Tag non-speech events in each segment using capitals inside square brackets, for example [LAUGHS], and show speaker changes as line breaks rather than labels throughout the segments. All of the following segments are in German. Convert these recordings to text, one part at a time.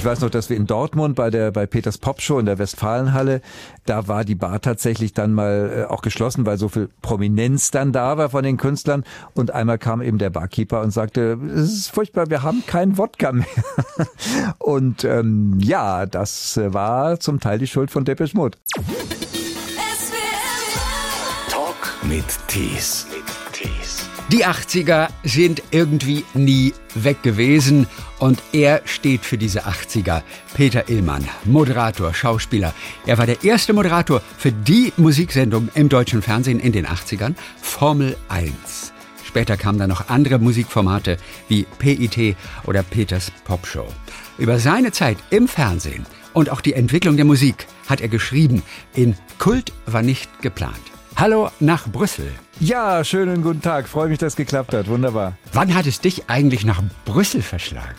Ich weiß noch, dass wir in Dortmund bei der bei Peters Popshow in der Westfalenhalle, da war die Bar tatsächlich dann mal äh, auch geschlossen, weil so viel Prominenz dann da war von den Künstlern. Und einmal kam eben der Barkeeper und sagte, es ist furchtbar, wir haben keinen Wodka [LAUGHS] mehr. und ähm, ja, das war zum Teil die Schuld von Depeche Mode.
Talk mit Tees.
Die 80er sind irgendwie nie weg gewesen und er steht für diese 80er. Peter Illmann, Moderator, Schauspieler. Er war der erste Moderator für die Musiksendung im deutschen Fernsehen in den 80ern, Formel 1. Später kamen dann noch andere Musikformate wie PIT oder Peters Popshow. Über seine Zeit im Fernsehen und auch die Entwicklung der Musik hat er geschrieben in Kult war nicht geplant. Hallo nach Brüssel.
Ja, schönen guten Tag. Freue mich, dass es geklappt hat. Wunderbar.
Wann hat es dich eigentlich nach Brüssel verschlagen?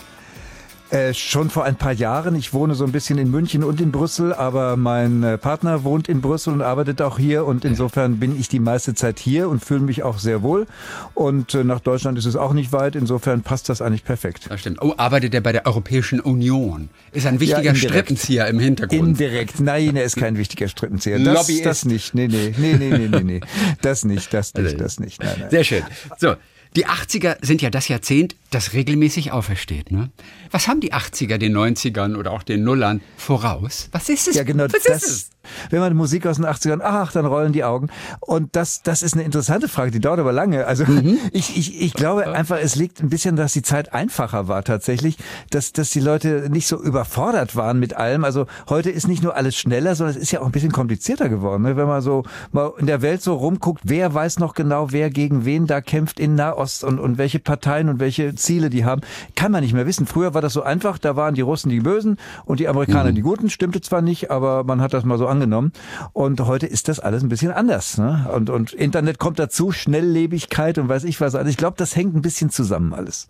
Äh, schon vor ein paar Jahren. Ich wohne so ein bisschen in München und in Brüssel, aber mein äh, Partner wohnt in Brüssel und arbeitet auch hier und insofern bin ich die meiste Zeit hier und fühle mich auch sehr wohl. Und äh, nach Deutschland ist es auch nicht weit. Insofern passt das eigentlich perfekt.
Das stimmt. Oh, arbeitet er bei der Europäischen Union? Ist ein wichtiger ja, Strippenzieher im Hintergrund.
Indirekt. Nein, er ist kein wichtiger Strippenzieher. Das, Lobbyist. das nicht. Nee, nee, nee, nee, nee, nee, nee. [LAUGHS] Das nicht, das nicht, das nicht. Nein,
nein. Sehr schön. So, die 80er sind ja das Jahrzehnt, das regelmäßig aufersteht. Ne? Was haben die 80er den 90ern oder auch den Nullern voraus? Was ist es?
Ja, genau.
Was
das, ist es? Wenn man Musik aus den 80ern, ach, dann rollen die Augen. Und das, das ist eine interessante Frage, die dauert aber lange. Also mhm. [LAUGHS] ich, ich, ich glaube einfach, es liegt ein bisschen, dass die Zeit einfacher war tatsächlich, dass, dass die Leute nicht so überfordert waren mit allem. Also heute ist nicht nur alles schneller, sondern es ist ja auch ein bisschen komplizierter geworden. Ne? Wenn man so mal in der Welt so rumguckt, wer weiß noch genau, wer gegen wen da kämpft in Nahost und, und welche Parteien und welche Ziele die haben, kann man nicht mehr wissen. Früher war das so einfach, da waren die Russen die Bösen und die Amerikaner mhm. die Guten, stimmte zwar nicht, aber man hat das mal so angenommen. Und heute ist das alles ein bisschen anders. Ne? Und, und Internet kommt dazu, Schnelllebigkeit und weiß ich was. Also ich glaube, das hängt ein bisschen zusammen alles.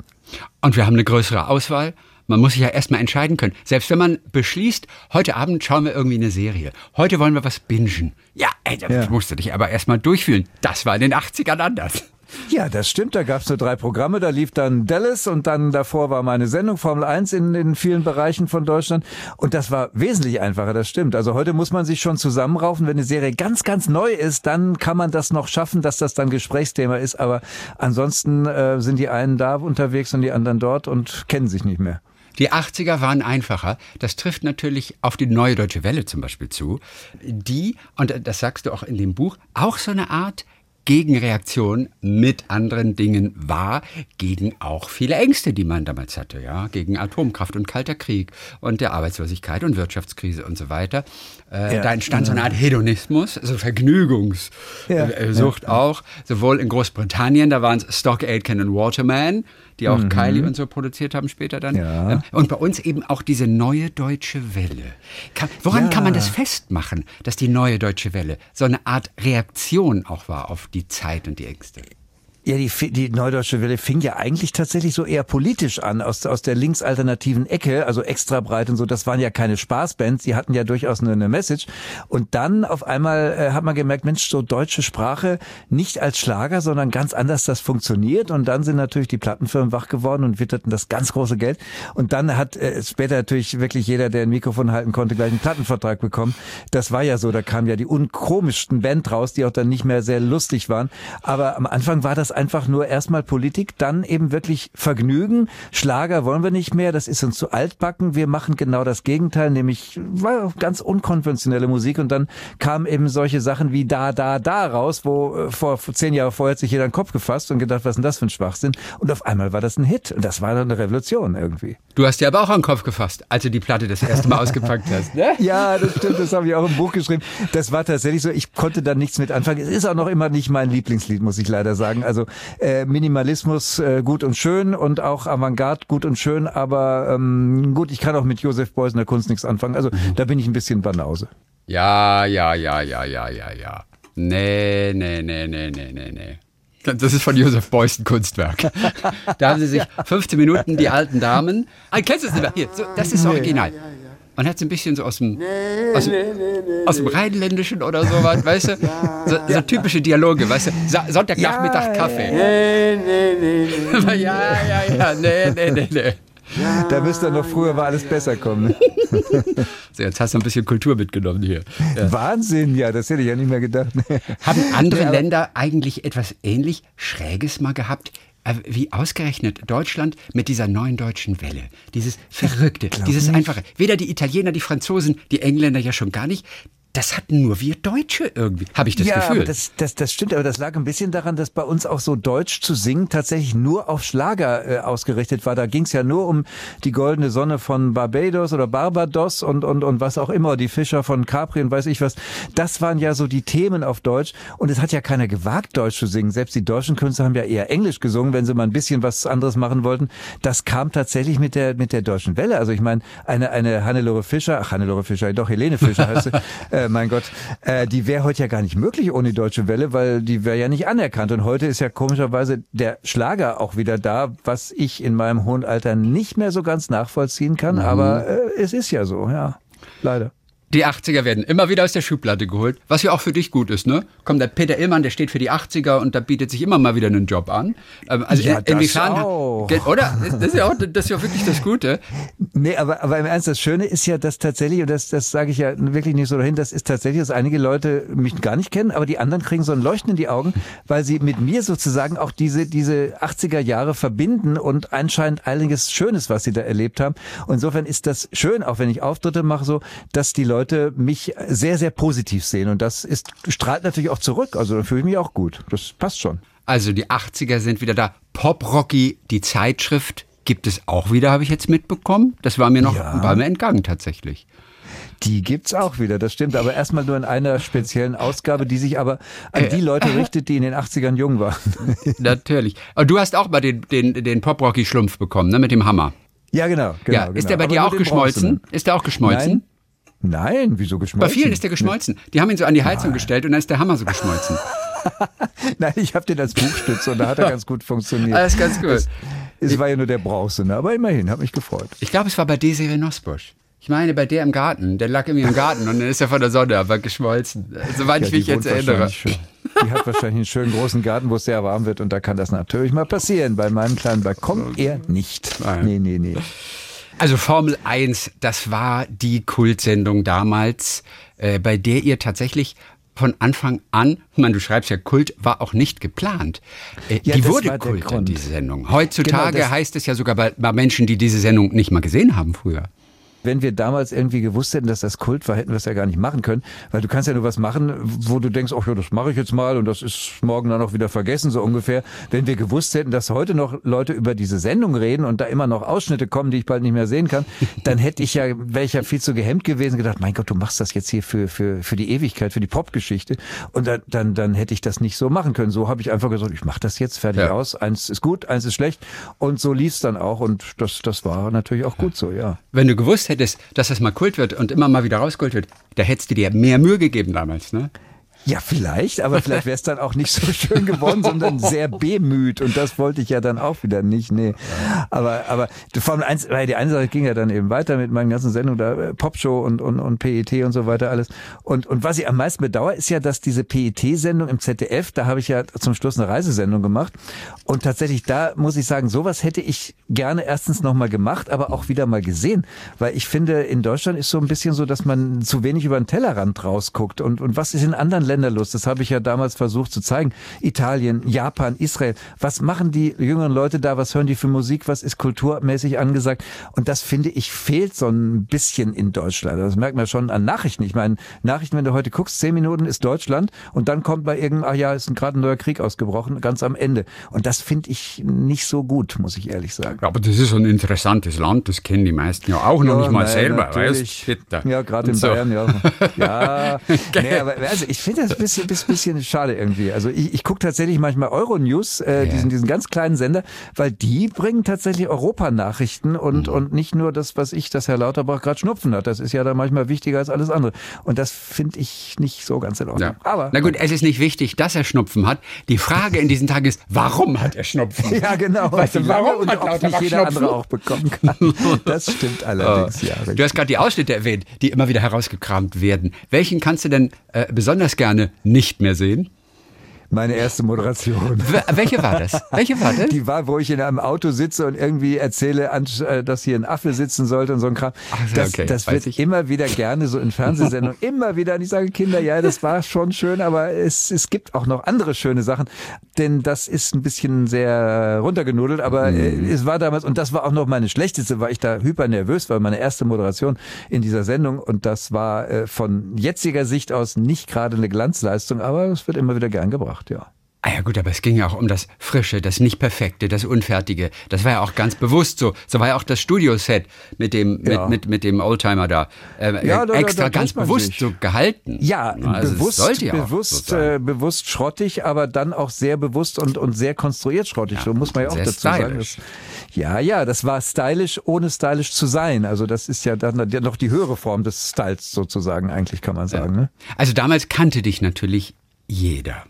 Und wir haben eine größere Auswahl. Man muss sich ja erstmal entscheiden können. Selbst wenn man beschließt, heute Abend schauen wir irgendwie eine Serie. Heute wollen wir was bingen. Ja, ey, das ja. musst du dich aber erstmal durchfühlen. Das war in den 80ern anders.
Ja, das stimmt. Da gab es nur drei Programme. Da lief dann Dallas und dann davor war meine Sendung Formel 1 in, in vielen Bereichen von Deutschland. Und das war wesentlich einfacher, das stimmt. Also heute muss man sich schon zusammenraufen. Wenn eine Serie ganz, ganz neu ist, dann kann man das noch schaffen, dass das dann Gesprächsthema ist. Aber ansonsten äh, sind die einen da unterwegs und die anderen dort und kennen sich nicht mehr.
Die 80er waren einfacher. Das trifft natürlich auf die Neue Deutsche Welle zum Beispiel zu, die, und das sagst du auch in dem Buch, auch so eine Art Gegenreaktion mit anderen Dingen war, gegen auch viele Ängste, die man damals hatte, ja, gegen Atomkraft und Kalter Krieg und der Arbeitslosigkeit und Wirtschaftskrise und so weiter. Äh, ja. Da entstand so eine Art Hedonismus, also Vergnügungssucht ja. äh, ja. auch, sowohl in Großbritannien, da waren es Stock Aitken und Waterman, die auch mhm. Kylie und so produziert haben später dann. Ja. Ähm, und bei uns eben auch diese neue deutsche Welle. Kann, woran ja. kann man das festmachen, dass die neue deutsche Welle so eine Art Reaktion auch war auf die Zeit und die Ängste?
Ja, die, die Neudeutsche Welle fing ja eigentlich tatsächlich so eher politisch an, aus, aus der linksalternativen Ecke, also extra breit und so. Das waren ja keine Spaßbands, die hatten ja durchaus eine, eine Message. Und dann auf einmal äh, hat man gemerkt, Mensch, so deutsche Sprache nicht als Schlager, sondern ganz anders das funktioniert. Und dann sind natürlich die Plattenfirmen wach geworden und witterten das ganz große Geld. Und dann hat äh, später natürlich wirklich jeder, der ein Mikrofon halten konnte, gleich einen Plattenvertrag bekommen. Das war ja so, da kamen ja die unkomischsten Band raus, die auch dann nicht mehr sehr lustig waren. Aber am Anfang war das einfach nur erstmal Politik, dann eben wirklich Vergnügen. Schlager wollen wir nicht mehr, das ist uns zu altbacken. Wir machen genau das Gegenteil, nämlich ganz unkonventionelle Musik. Und dann kamen eben solche Sachen wie Da, Da, Da raus, wo äh, vor zehn Jahren vorher hat sich jeder einen Kopf gefasst und gedacht, was ist denn das für ein Schwachsinn? Und auf einmal war das ein Hit. Und das war dann eine Revolution irgendwie.
Du hast dir aber auch einen Kopf gefasst, als du die Platte das erste Mal [LAUGHS] ausgepackt hast. Ne?
Ja, das stimmt, das habe ich auch im Buch geschrieben. Das war tatsächlich so, ich konnte da nichts mit anfangen. Es ist auch noch immer nicht mein Lieblingslied, muss ich leider sagen. Also äh, Minimalismus äh, gut und schön und auch Avantgarde gut und schön, aber ähm, gut, ich kann auch mit Josef Beuys in der Kunst nichts anfangen. Also mhm. da bin ich ein bisschen Banause.
Ja, ja, ja, ja, ja, ja, ja. Nee, nee, nee, nee, nee, nee, nee. Das ist von Josef Beuys ein Kunstwerk. [LAUGHS] Da haben sie sich 15 Minuten die alten Damen. Ah, kennst du es nicht mehr? Hier, so, das ist original. Man hat es ein bisschen so aus dem, aus, aus dem Rheinländischen oder sowas, [LAUGHS] weißt du? So, so, typische Dialoge, weißt du? Sonntagnachmittag Kaffee. Nee, nee, nee, nee. ja, ja, ja, nee, nee, nee, nee.
Da müsste noch früher war alles besser kommen. [LAUGHS]
so, jetzt hast du ein bisschen Kultur mitgenommen hier.
Ja. Wahnsinn, ja, das hätte ich ja nicht mehr gedacht.
Haben andere ja, Länder eigentlich etwas ähnlich Schräges mal gehabt? Äh, wie ausgerechnet Deutschland mit dieser neuen deutschen Welle. Dieses Verrückte, dieses nicht. Einfache. Weder die Italiener, die Franzosen, die Engländer ja schon gar nicht das hatten nur wir Deutsche irgendwie, habe ich das
ja,
Gefühl.
Aber das, das, das stimmt, aber das lag ein bisschen daran, dass bei uns auch so Deutsch zu singen tatsächlich nur auf Schlager äh, ausgerichtet war. Da ging es ja nur um die goldene Sonne von Barbados oder Barbados und, und, und was auch immer, die Fischer von Capri und weiß ich was. Das waren ja so die Themen auf Deutsch und es hat ja keiner gewagt, Deutsch zu singen. Selbst die deutschen Künstler haben ja eher Englisch gesungen, wenn sie mal ein bisschen was anderes machen wollten. Das kam tatsächlich mit der, mit der deutschen Welle. Also ich meine, eine, eine Hannelore Fischer, ach Hannelore Fischer, doch Helene Fischer heißt sie, [LAUGHS] äh, mein Gott, äh, die wäre heute ja gar nicht möglich ohne die Deutsche Welle, weil die wäre ja nicht anerkannt. Und heute ist ja komischerweise der Schlager auch wieder da, was ich in meinem hohen Alter nicht mehr so ganz nachvollziehen kann. Mhm. Aber äh, es ist ja so, ja, leider.
Die 80er werden immer wieder aus der Schublade geholt, was ja auch für dich gut ist, ne? Kommt der Peter Illmann, der steht für die 80er und da bietet sich immer mal wieder einen Job an.
Ähm, also ja, inwiefern, auch.
oder? Das ist ja auch, das ist ja wirklich das Gute.
Nee, aber, aber im Ernst, das Schöne ist ja, dass tatsächlich, und das, das sage ich ja wirklich nicht so dahin, das ist tatsächlich, dass einige Leute mich gar nicht kennen, aber die anderen kriegen so ein Leuchten in die Augen, weil sie mit mir sozusagen auch diese, diese 80er Jahre verbinden und anscheinend einiges Schönes, was sie da erlebt haben. Und insofern ist das schön, auch wenn ich Auftritte mache, so, dass die Leute Leute mich sehr, sehr positiv sehen. Und das ist, strahlt natürlich auch zurück. Also da fühle ich mich auch gut. Das passt schon.
Also die 80er sind wieder da. Pop Rocky, die Zeitschrift, gibt es auch wieder, habe ich jetzt mitbekommen. Das war mir noch ja. paar Mal entgangen tatsächlich.
Die gibt's auch wieder, das stimmt, aber erstmal nur in einer speziellen Ausgabe, die sich aber an die Leute äh, richtet, die in den 80ern jung waren. [LAUGHS]
Natürlich. Aber du hast auch mal den, den, den Pop-Rocky-Schlumpf bekommen, ne, mit dem Hammer.
Ja, genau. genau
ja, ist
genau.
der bei aber dir auch geschmolzen? Ist der auch geschmolzen?
Nein. Nein, wieso geschmolzen?
Bei vielen ist der geschmolzen. Die haben ihn so an die Heizung Nein. gestellt und dann ist der Hammer so geschmolzen. [LAUGHS]
Nein, ich habe den als Buchstütze und da hat er ganz gut funktioniert.
Alles ganz gut. Es,
es war ja nur der Bronze, ne? aber immerhin, hat mich gefreut.
Ich glaube, es war bei Desiree Nosbusch. Ich meine, bei der im Garten, der lag irgendwie im Garten und dann ist er von der Sonne aber geschmolzen. Soweit ja, ich mich jetzt erinnere.
Die hat wahrscheinlich einen schönen großen Garten, wo es sehr warm wird und da kann das natürlich mal passieren. Bei meinem kleinen Balkon eher nicht.
Nein. Nee, nee, nee. Also Formel 1, das war die Kultsendung damals, äh, bei der ihr tatsächlich von Anfang an, meine, du schreibst ja, Kult war auch nicht geplant. Äh, ja, die wurde Kult, diese Sendung. Heutzutage genau, heißt es ja sogar bei, bei Menschen, die diese Sendung nicht mal gesehen haben früher.
Wenn wir damals irgendwie gewusst hätten, dass das Kult war, hätten wir es ja gar nicht machen können, weil du kannst ja nur was machen, wo du denkst, ach ja, das mache ich jetzt mal und das ist morgen dann auch wieder vergessen, so ungefähr. Wenn wir gewusst hätten, dass heute noch Leute über diese Sendung reden und da immer noch Ausschnitte kommen, die ich bald nicht mehr sehen kann, [LAUGHS] dann hätte ich ja, wäre ich ja viel zu gehemmt gewesen, gedacht, mein Gott, du machst das jetzt hier für, für, für die Ewigkeit, für die Popgeschichte. Und dann, dann, dann hätte ich das nicht so machen können. So habe ich einfach gesagt, ich mache das jetzt fertig ja. aus. Eins ist gut, eins ist schlecht. Und so lief es dann auch. Und das, das war natürlich auch gut so, ja.
Wenn du gewusst hättest, dass das mal Kult wird und immer mal wieder rausgeholt wird, da hättest du dir mehr Mühe gegeben damals, ne?
Ja, vielleicht, aber vielleicht wäre es dann auch nicht so [LAUGHS] schön geworden, sondern sehr bemüht. Und das wollte ich ja dann auch wieder nicht. Nee. Aber, aber Formel 1, weil die eine Sache ging ja dann eben weiter mit meinen ganzen Sendungen, da äh, Popshow und, und, und PET und so weiter alles. Und, und was ich am meisten bedauere, ist ja, dass diese PET-Sendung im ZDF, da habe ich ja zum Schluss eine Reisesendung gemacht. Und tatsächlich, da muss ich sagen, sowas hätte ich gerne erstens nochmal gemacht, aber auch wieder mal gesehen. Weil ich finde, in Deutschland ist so ein bisschen so, dass man zu wenig über den Tellerrand rausguckt. Und, und was ist in anderen Länderlust. Das habe ich ja damals versucht zu zeigen. Italien, Japan, Israel. Was machen die jüngeren Leute da? Was hören die für Musik? Was ist kulturmäßig angesagt? Und das finde ich fehlt so ein bisschen in Deutschland. Das merkt man schon an Nachrichten. Ich meine, Nachrichten, wenn du heute guckst, zehn Minuten ist Deutschland und dann kommt bei irgendeinem, ach ja, ist gerade ein neuer Krieg ausgebrochen, ganz am Ende. Und das finde ich nicht so gut, muss ich ehrlich sagen.
Ja, aber das ist ein interessantes Land, das kennen die meisten ja auch noch nicht mal nein, selber. Weißt?
Ja, gerade in so. Bayern, ja. [LAUGHS] Ja, nee, aber also ich finde das ein bisschen, bisschen, schade irgendwie. Also ich, ich gucke tatsächlich manchmal Euronews, äh, ja. diesen, diesen ganz kleinen Sender, weil die bringen tatsächlich Europanachrichten und, mhm. und nicht nur das, was ich, dass Herr Lauterbach gerade Schnupfen hat. Das ist ja dann manchmal wichtiger als alles andere. Und das finde ich nicht so ganz in Ordnung. Ja.
Aber, Na gut, es ist nicht wichtig, dass er Schnupfen hat. Die Frage in diesen Tagen ist, warum hat er Schnupfen? [LAUGHS]
Ja, genau.
Weißt du, warum und hat ob nicht jeder Schnupfen? andere
auch bekommen kann. [LAUGHS] Das stimmt allerdings, oh. ja.
Du hast gerade die Ausschnitte erwähnt, die immer wieder herausgekramt werden. Welchen kannst du denn äh, besonders gerne nicht mehr sehen?
Meine erste Moderation.
Welche war das? Welche war das?
Die war, wo ich in einem Auto sitze und irgendwie erzähle, äh, dass hier ein Affe sitzen sollte und so ein Kram. Das okay, das wird ich. immer wieder gerne so in Fernsehsendungen, [LAUGHS] immer wieder. Und ich sage, Kinder, ja, das war schon schön, aber es, es gibt auch noch andere schöne Sachen. Denn das ist ein bisschen sehr runtergenudelt, aber mhm. es war damals, und das war auch noch meine schlechteste, weil ich da hyper nervös war, meine erste Moderation in dieser Sendung. Und das war äh, von jetziger Sicht aus nicht gerade eine Glanzleistung, aber es wird immer wieder gern gebracht, ja.
Ah ja gut, aber es ging ja auch um das Frische, das Nicht-Perfekte, das Unfertige. Das war ja auch ganz bewusst so. So war ja auch das Studioset mit dem, ja. mit, mit, mit dem Oldtimer da äh, ja, da, extra da, da ganz bewusst sich. so gehalten.
Ja, also bewusst, ja bewusst, so äh, bewusst schrottig, aber dann auch sehr bewusst und, und sehr konstruiert schrottig. Ja, so muss man ja auch dazu stylisch. sagen. Dass, ja, ja, das war stylisch, ohne stylisch zu sein. Also das ist ja dann noch die höhere Form des Styles sozusagen, eigentlich kann man sagen. Ne?
Also damals kannte dich natürlich jeder.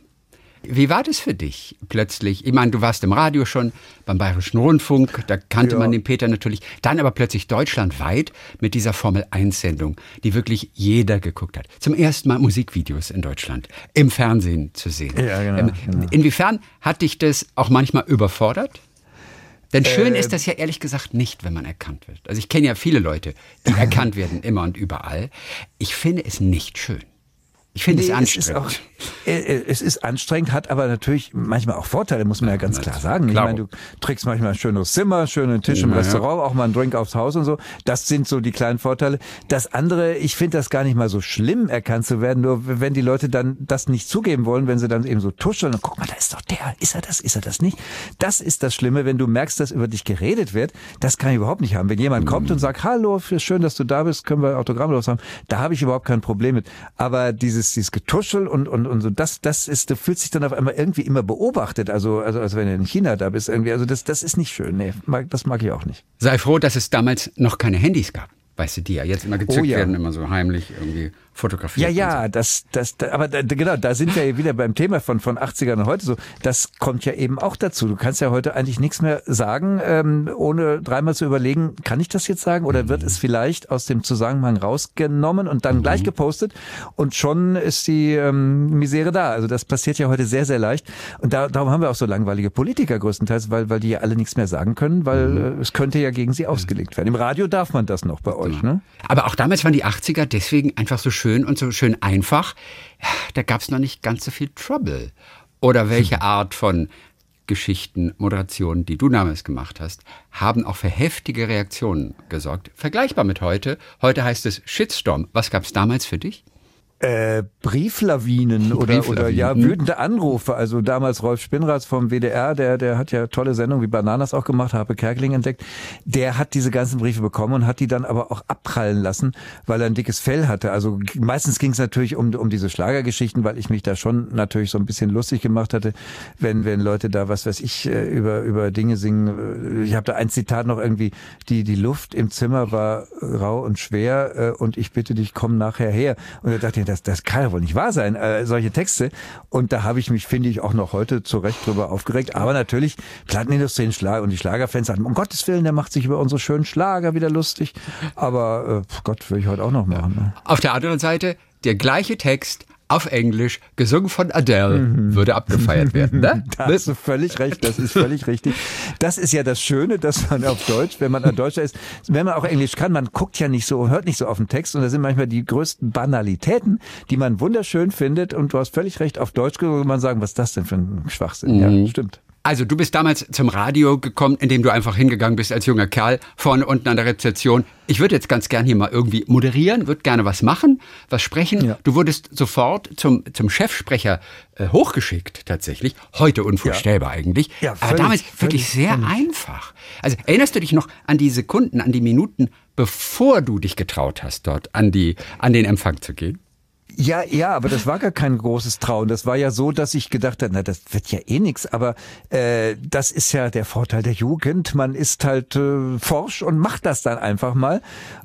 Wie war das für dich plötzlich? Ich meine, du warst im Radio schon, beim Bayerischen Rundfunk, da kannte ja. man den Peter natürlich. Dann aber plötzlich deutschlandweit mit dieser Formel-1-Sendung, die wirklich jeder geguckt hat. Zum ersten Mal Musikvideos in Deutschland, im Fernsehen zu sehen. Ja, genau, ähm, genau. Inwiefern hat dich das auch manchmal überfordert? Denn schön äh, ist das ja ehrlich gesagt nicht, wenn man erkannt wird. Also ich kenne ja viele Leute, die [LAUGHS] erkannt werden, immer und überall. Ich finde es nicht schön. Ich finde es anstrengend. Es ist,
auch, äh, äh, es ist anstrengend, hat aber natürlich manchmal auch Vorteile, muss man ja, ja ganz klar sagen. Klar. Ich meine, du trägst manchmal ein schönes Zimmer, schönen Tisch im ja, Restaurant, auch mal einen Drink aufs Haus und so. Das sind so die kleinen Vorteile. Das andere, ich finde das gar nicht mal so schlimm, erkannt zu werden, nur wenn die Leute dann das nicht zugeben wollen, wenn sie dann eben so tuscheln und guck mal, da ist doch der, ist er das, ist er das nicht? Das ist das Schlimme, wenn du merkst, dass über dich geredet wird. Das kann ich überhaupt nicht haben. Wenn jemand mhm. kommt und sagt, hallo, schön, dass du da bist, können wir Autogramm los haben, da habe ich überhaupt kein Problem mit. Aber dieses dieses, dieses Getuschel und, und, und so, das, das ist, du fühlst dich dann auf einmal irgendwie immer beobachtet, also, also, also wenn du in China da bist irgendwie, also das, das ist nicht schön, nee, das mag ich auch nicht.
Sei froh, dass es damals noch keine Handys gab. Weißt du, die ja jetzt immer gezückt oh, ja. werden, immer so heimlich irgendwie fotografiert.
Ja, ja, so. das, das, da, aber da, genau, da sind wir ja wieder beim Thema von, von 80ern und heute so. Das kommt ja eben auch dazu. Du kannst ja heute eigentlich nichts mehr sagen, ähm, ohne dreimal zu überlegen, kann ich das jetzt sagen oder mhm. wird es vielleicht aus dem Zusammenhang rausgenommen und dann mhm. gleich gepostet und schon ist die ähm, Misere da. Also das passiert ja heute sehr, sehr leicht. Und da, darum haben wir auch so langweilige Politiker größtenteils, weil, weil die ja alle nichts mehr sagen können, weil mhm. äh, es könnte ja gegen sie ausgelegt werden. Im Radio darf man das noch bei euch. Ne?
Aber auch damals waren die 80er deswegen einfach so schön und so schön einfach. Da gab es noch nicht ganz so viel Trouble. Oder welche hm. Art von Geschichten, Moderationen, die du damals gemacht hast, haben auch für heftige Reaktionen gesorgt. Vergleichbar mit heute. Heute heißt es Shitstorm. Was gab es damals für dich?
Äh, Brieflawinen oder, Brieflawinen. oder ja, wütende Anrufe. Also damals Rolf Spinnrath vom WDR, der, der hat ja tolle Sendungen wie Bananas auch gemacht, habe Kerkeling entdeckt. Der hat diese ganzen Briefe bekommen und hat die dann aber auch abprallen lassen, weil er ein dickes Fell hatte. Also meistens ging es natürlich um, um diese Schlagergeschichten, weil ich mich da schon natürlich so ein bisschen lustig gemacht hatte, wenn, wenn Leute da, was weiß ich, äh, über, über Dinge singen. Ich habe da ein Zitat noch irgendwie, die, die Luft im Zimmer war rau und schwer äh, und ich bitte dich, komm nachher her. Und er dachte das, das kann ja wohl nicht wahr sein, äh, solche Texte. Und da habe ich mich, finde ich, auch noch heute zu Recht drüber aufgeregt. Aber natürlich, Plattenindustrie und die Schlagerfans sagen, um Gottes Willen, der macht sich über unsere schönen Schlager wieder lustig. Aber äh, Gott, will ich heute auch noch machen. Ne?
Auf der anderen Seite, der gleiche Text, auf Englisch, gesungen von Adele, mhm. würde abgefeiert werden. Ne? [LAUGHS]
da hast du völlig recht, das ist völlig richtig. Das ist ja das Schöne, dass man auf Deutsch, wenn man ein Deutscher ist, wenn man auch Englisch kann, man guckt ja nicht so, hört nicht so auf den Text und da sind manchmal die größten Banalitäten, die man wunderschön findet und du hast völlig recht, auf Deutsch würde man sagen, was ist das denn für ein Schwachsinn? Mhm. Ja, stimmt.
Also du bist damals zum Radio gekommen, indem du einfach hingegangen bist als junger Kerl vorne unten an der Rezeption. Ich würde jetzt ganz gern hier mal irgendwie moderieren, würde gerne was machen, was sprechen. Ja. Du wurdest sofort zum, zum Chefsprecher äh, hochgeschickt tatsächlich. Heute unvorstellbar ja. eigentlich. Ja, völlig, Aber damals wirklich sehr völlig. einfach. Also erinnerst du dich noch an die Sekunden, an die Minuten, bevor du dich getraut hast, dort an, die, an den Empfang zu gehen?
Ja, ja, aber das war gar kein großes Trauen. Das war ja so, dass ich gedacht habe, na, das wird ja eh nix. Aber äh, das ist ja der Vorteil der Jugend. Man ist halt äh, forsch und macht das dann einfach mal.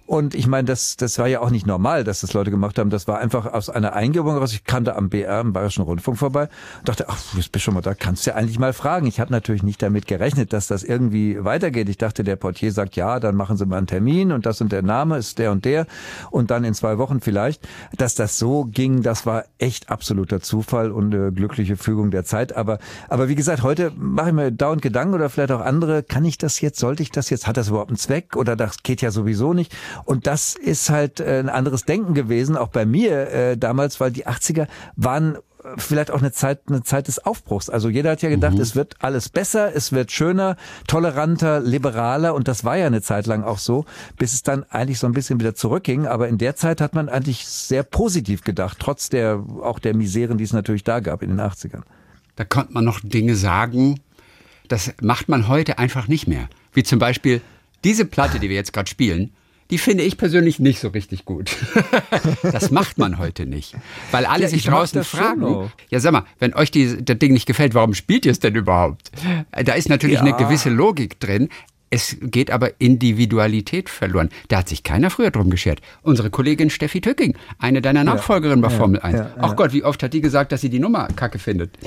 Und ich meine, das, das war ja auch nicht normal, dass das Leute gemacht haben. Das war einfach aus einer Eingebung raus. Ich kannte am BR, im Bayerischen Rundfunk vorbei und dachte, ach, du bist schon mal da, kannst du ja eigentlich mal fragen. Ich habe natürlich nicht damit gerechnet, dass das irgendwie weitergeht. Ich dachte, der Portier sagt, ja, dann machen Sie mal einen Termin und das und der Name ist der und der und dann in zwei Wochen vielleicht. Dass das so ging, das war echt absoluter Zufall und eine glückliche Fügung der Zeit. Aber, aber wie gesagt, heute mache ich mir dauernd Gedanken oder vielleicht auch andere, kann ich das jetzt, sollte ich das jetzt, hat das überhaupt einen Zweck oder das geht ja sowieso nicht. Und das ist halt äh, ein anderes Denken gewesen, auch bei mir äh, damals, weil die 80er waren vielleicht auch eine Zeit, eine Zeit des Aufbruchs. Also jeder hat ja gedacht, mhm. es wird alles besser, es wird schöner, toleranter, liberaler und das war ja eine Zeit lang auch so, bis es dann eigentlich so ein bisschen wieder zurückging. Aber in der Zeit hat man eigentlich sehr positiv gedacht, trotz der, auch der Miseren, die es natürlich da gab in den 80ern.
Da konnte man noch Dinge sagen, das macht man heute einfach nicht mehr. Wie zum Beispiel diese Platte, die wir jetzt gerade spielen, die finde ich persönlich nicht so richtig gut. [LAUGHS] das macht man heute nicht. Weil alle ja, sich draußen fragen, ja sag mal, wenn euch die, das Ding nicht gefällt, warum spielt ihr es denn überhaupt? Da ist natürlich ja. eine gewisse Logik drin. Es geht aber Individualität verloren. Da hat sich keiner früher drum geschert. Unsere Kollegin Steffi Tücking, eine deiner Nachfolgerinnen bei Formel 1. Ja, Ach Gott, wie oft hat die gesagt, dass sie die Nummer kacke findet?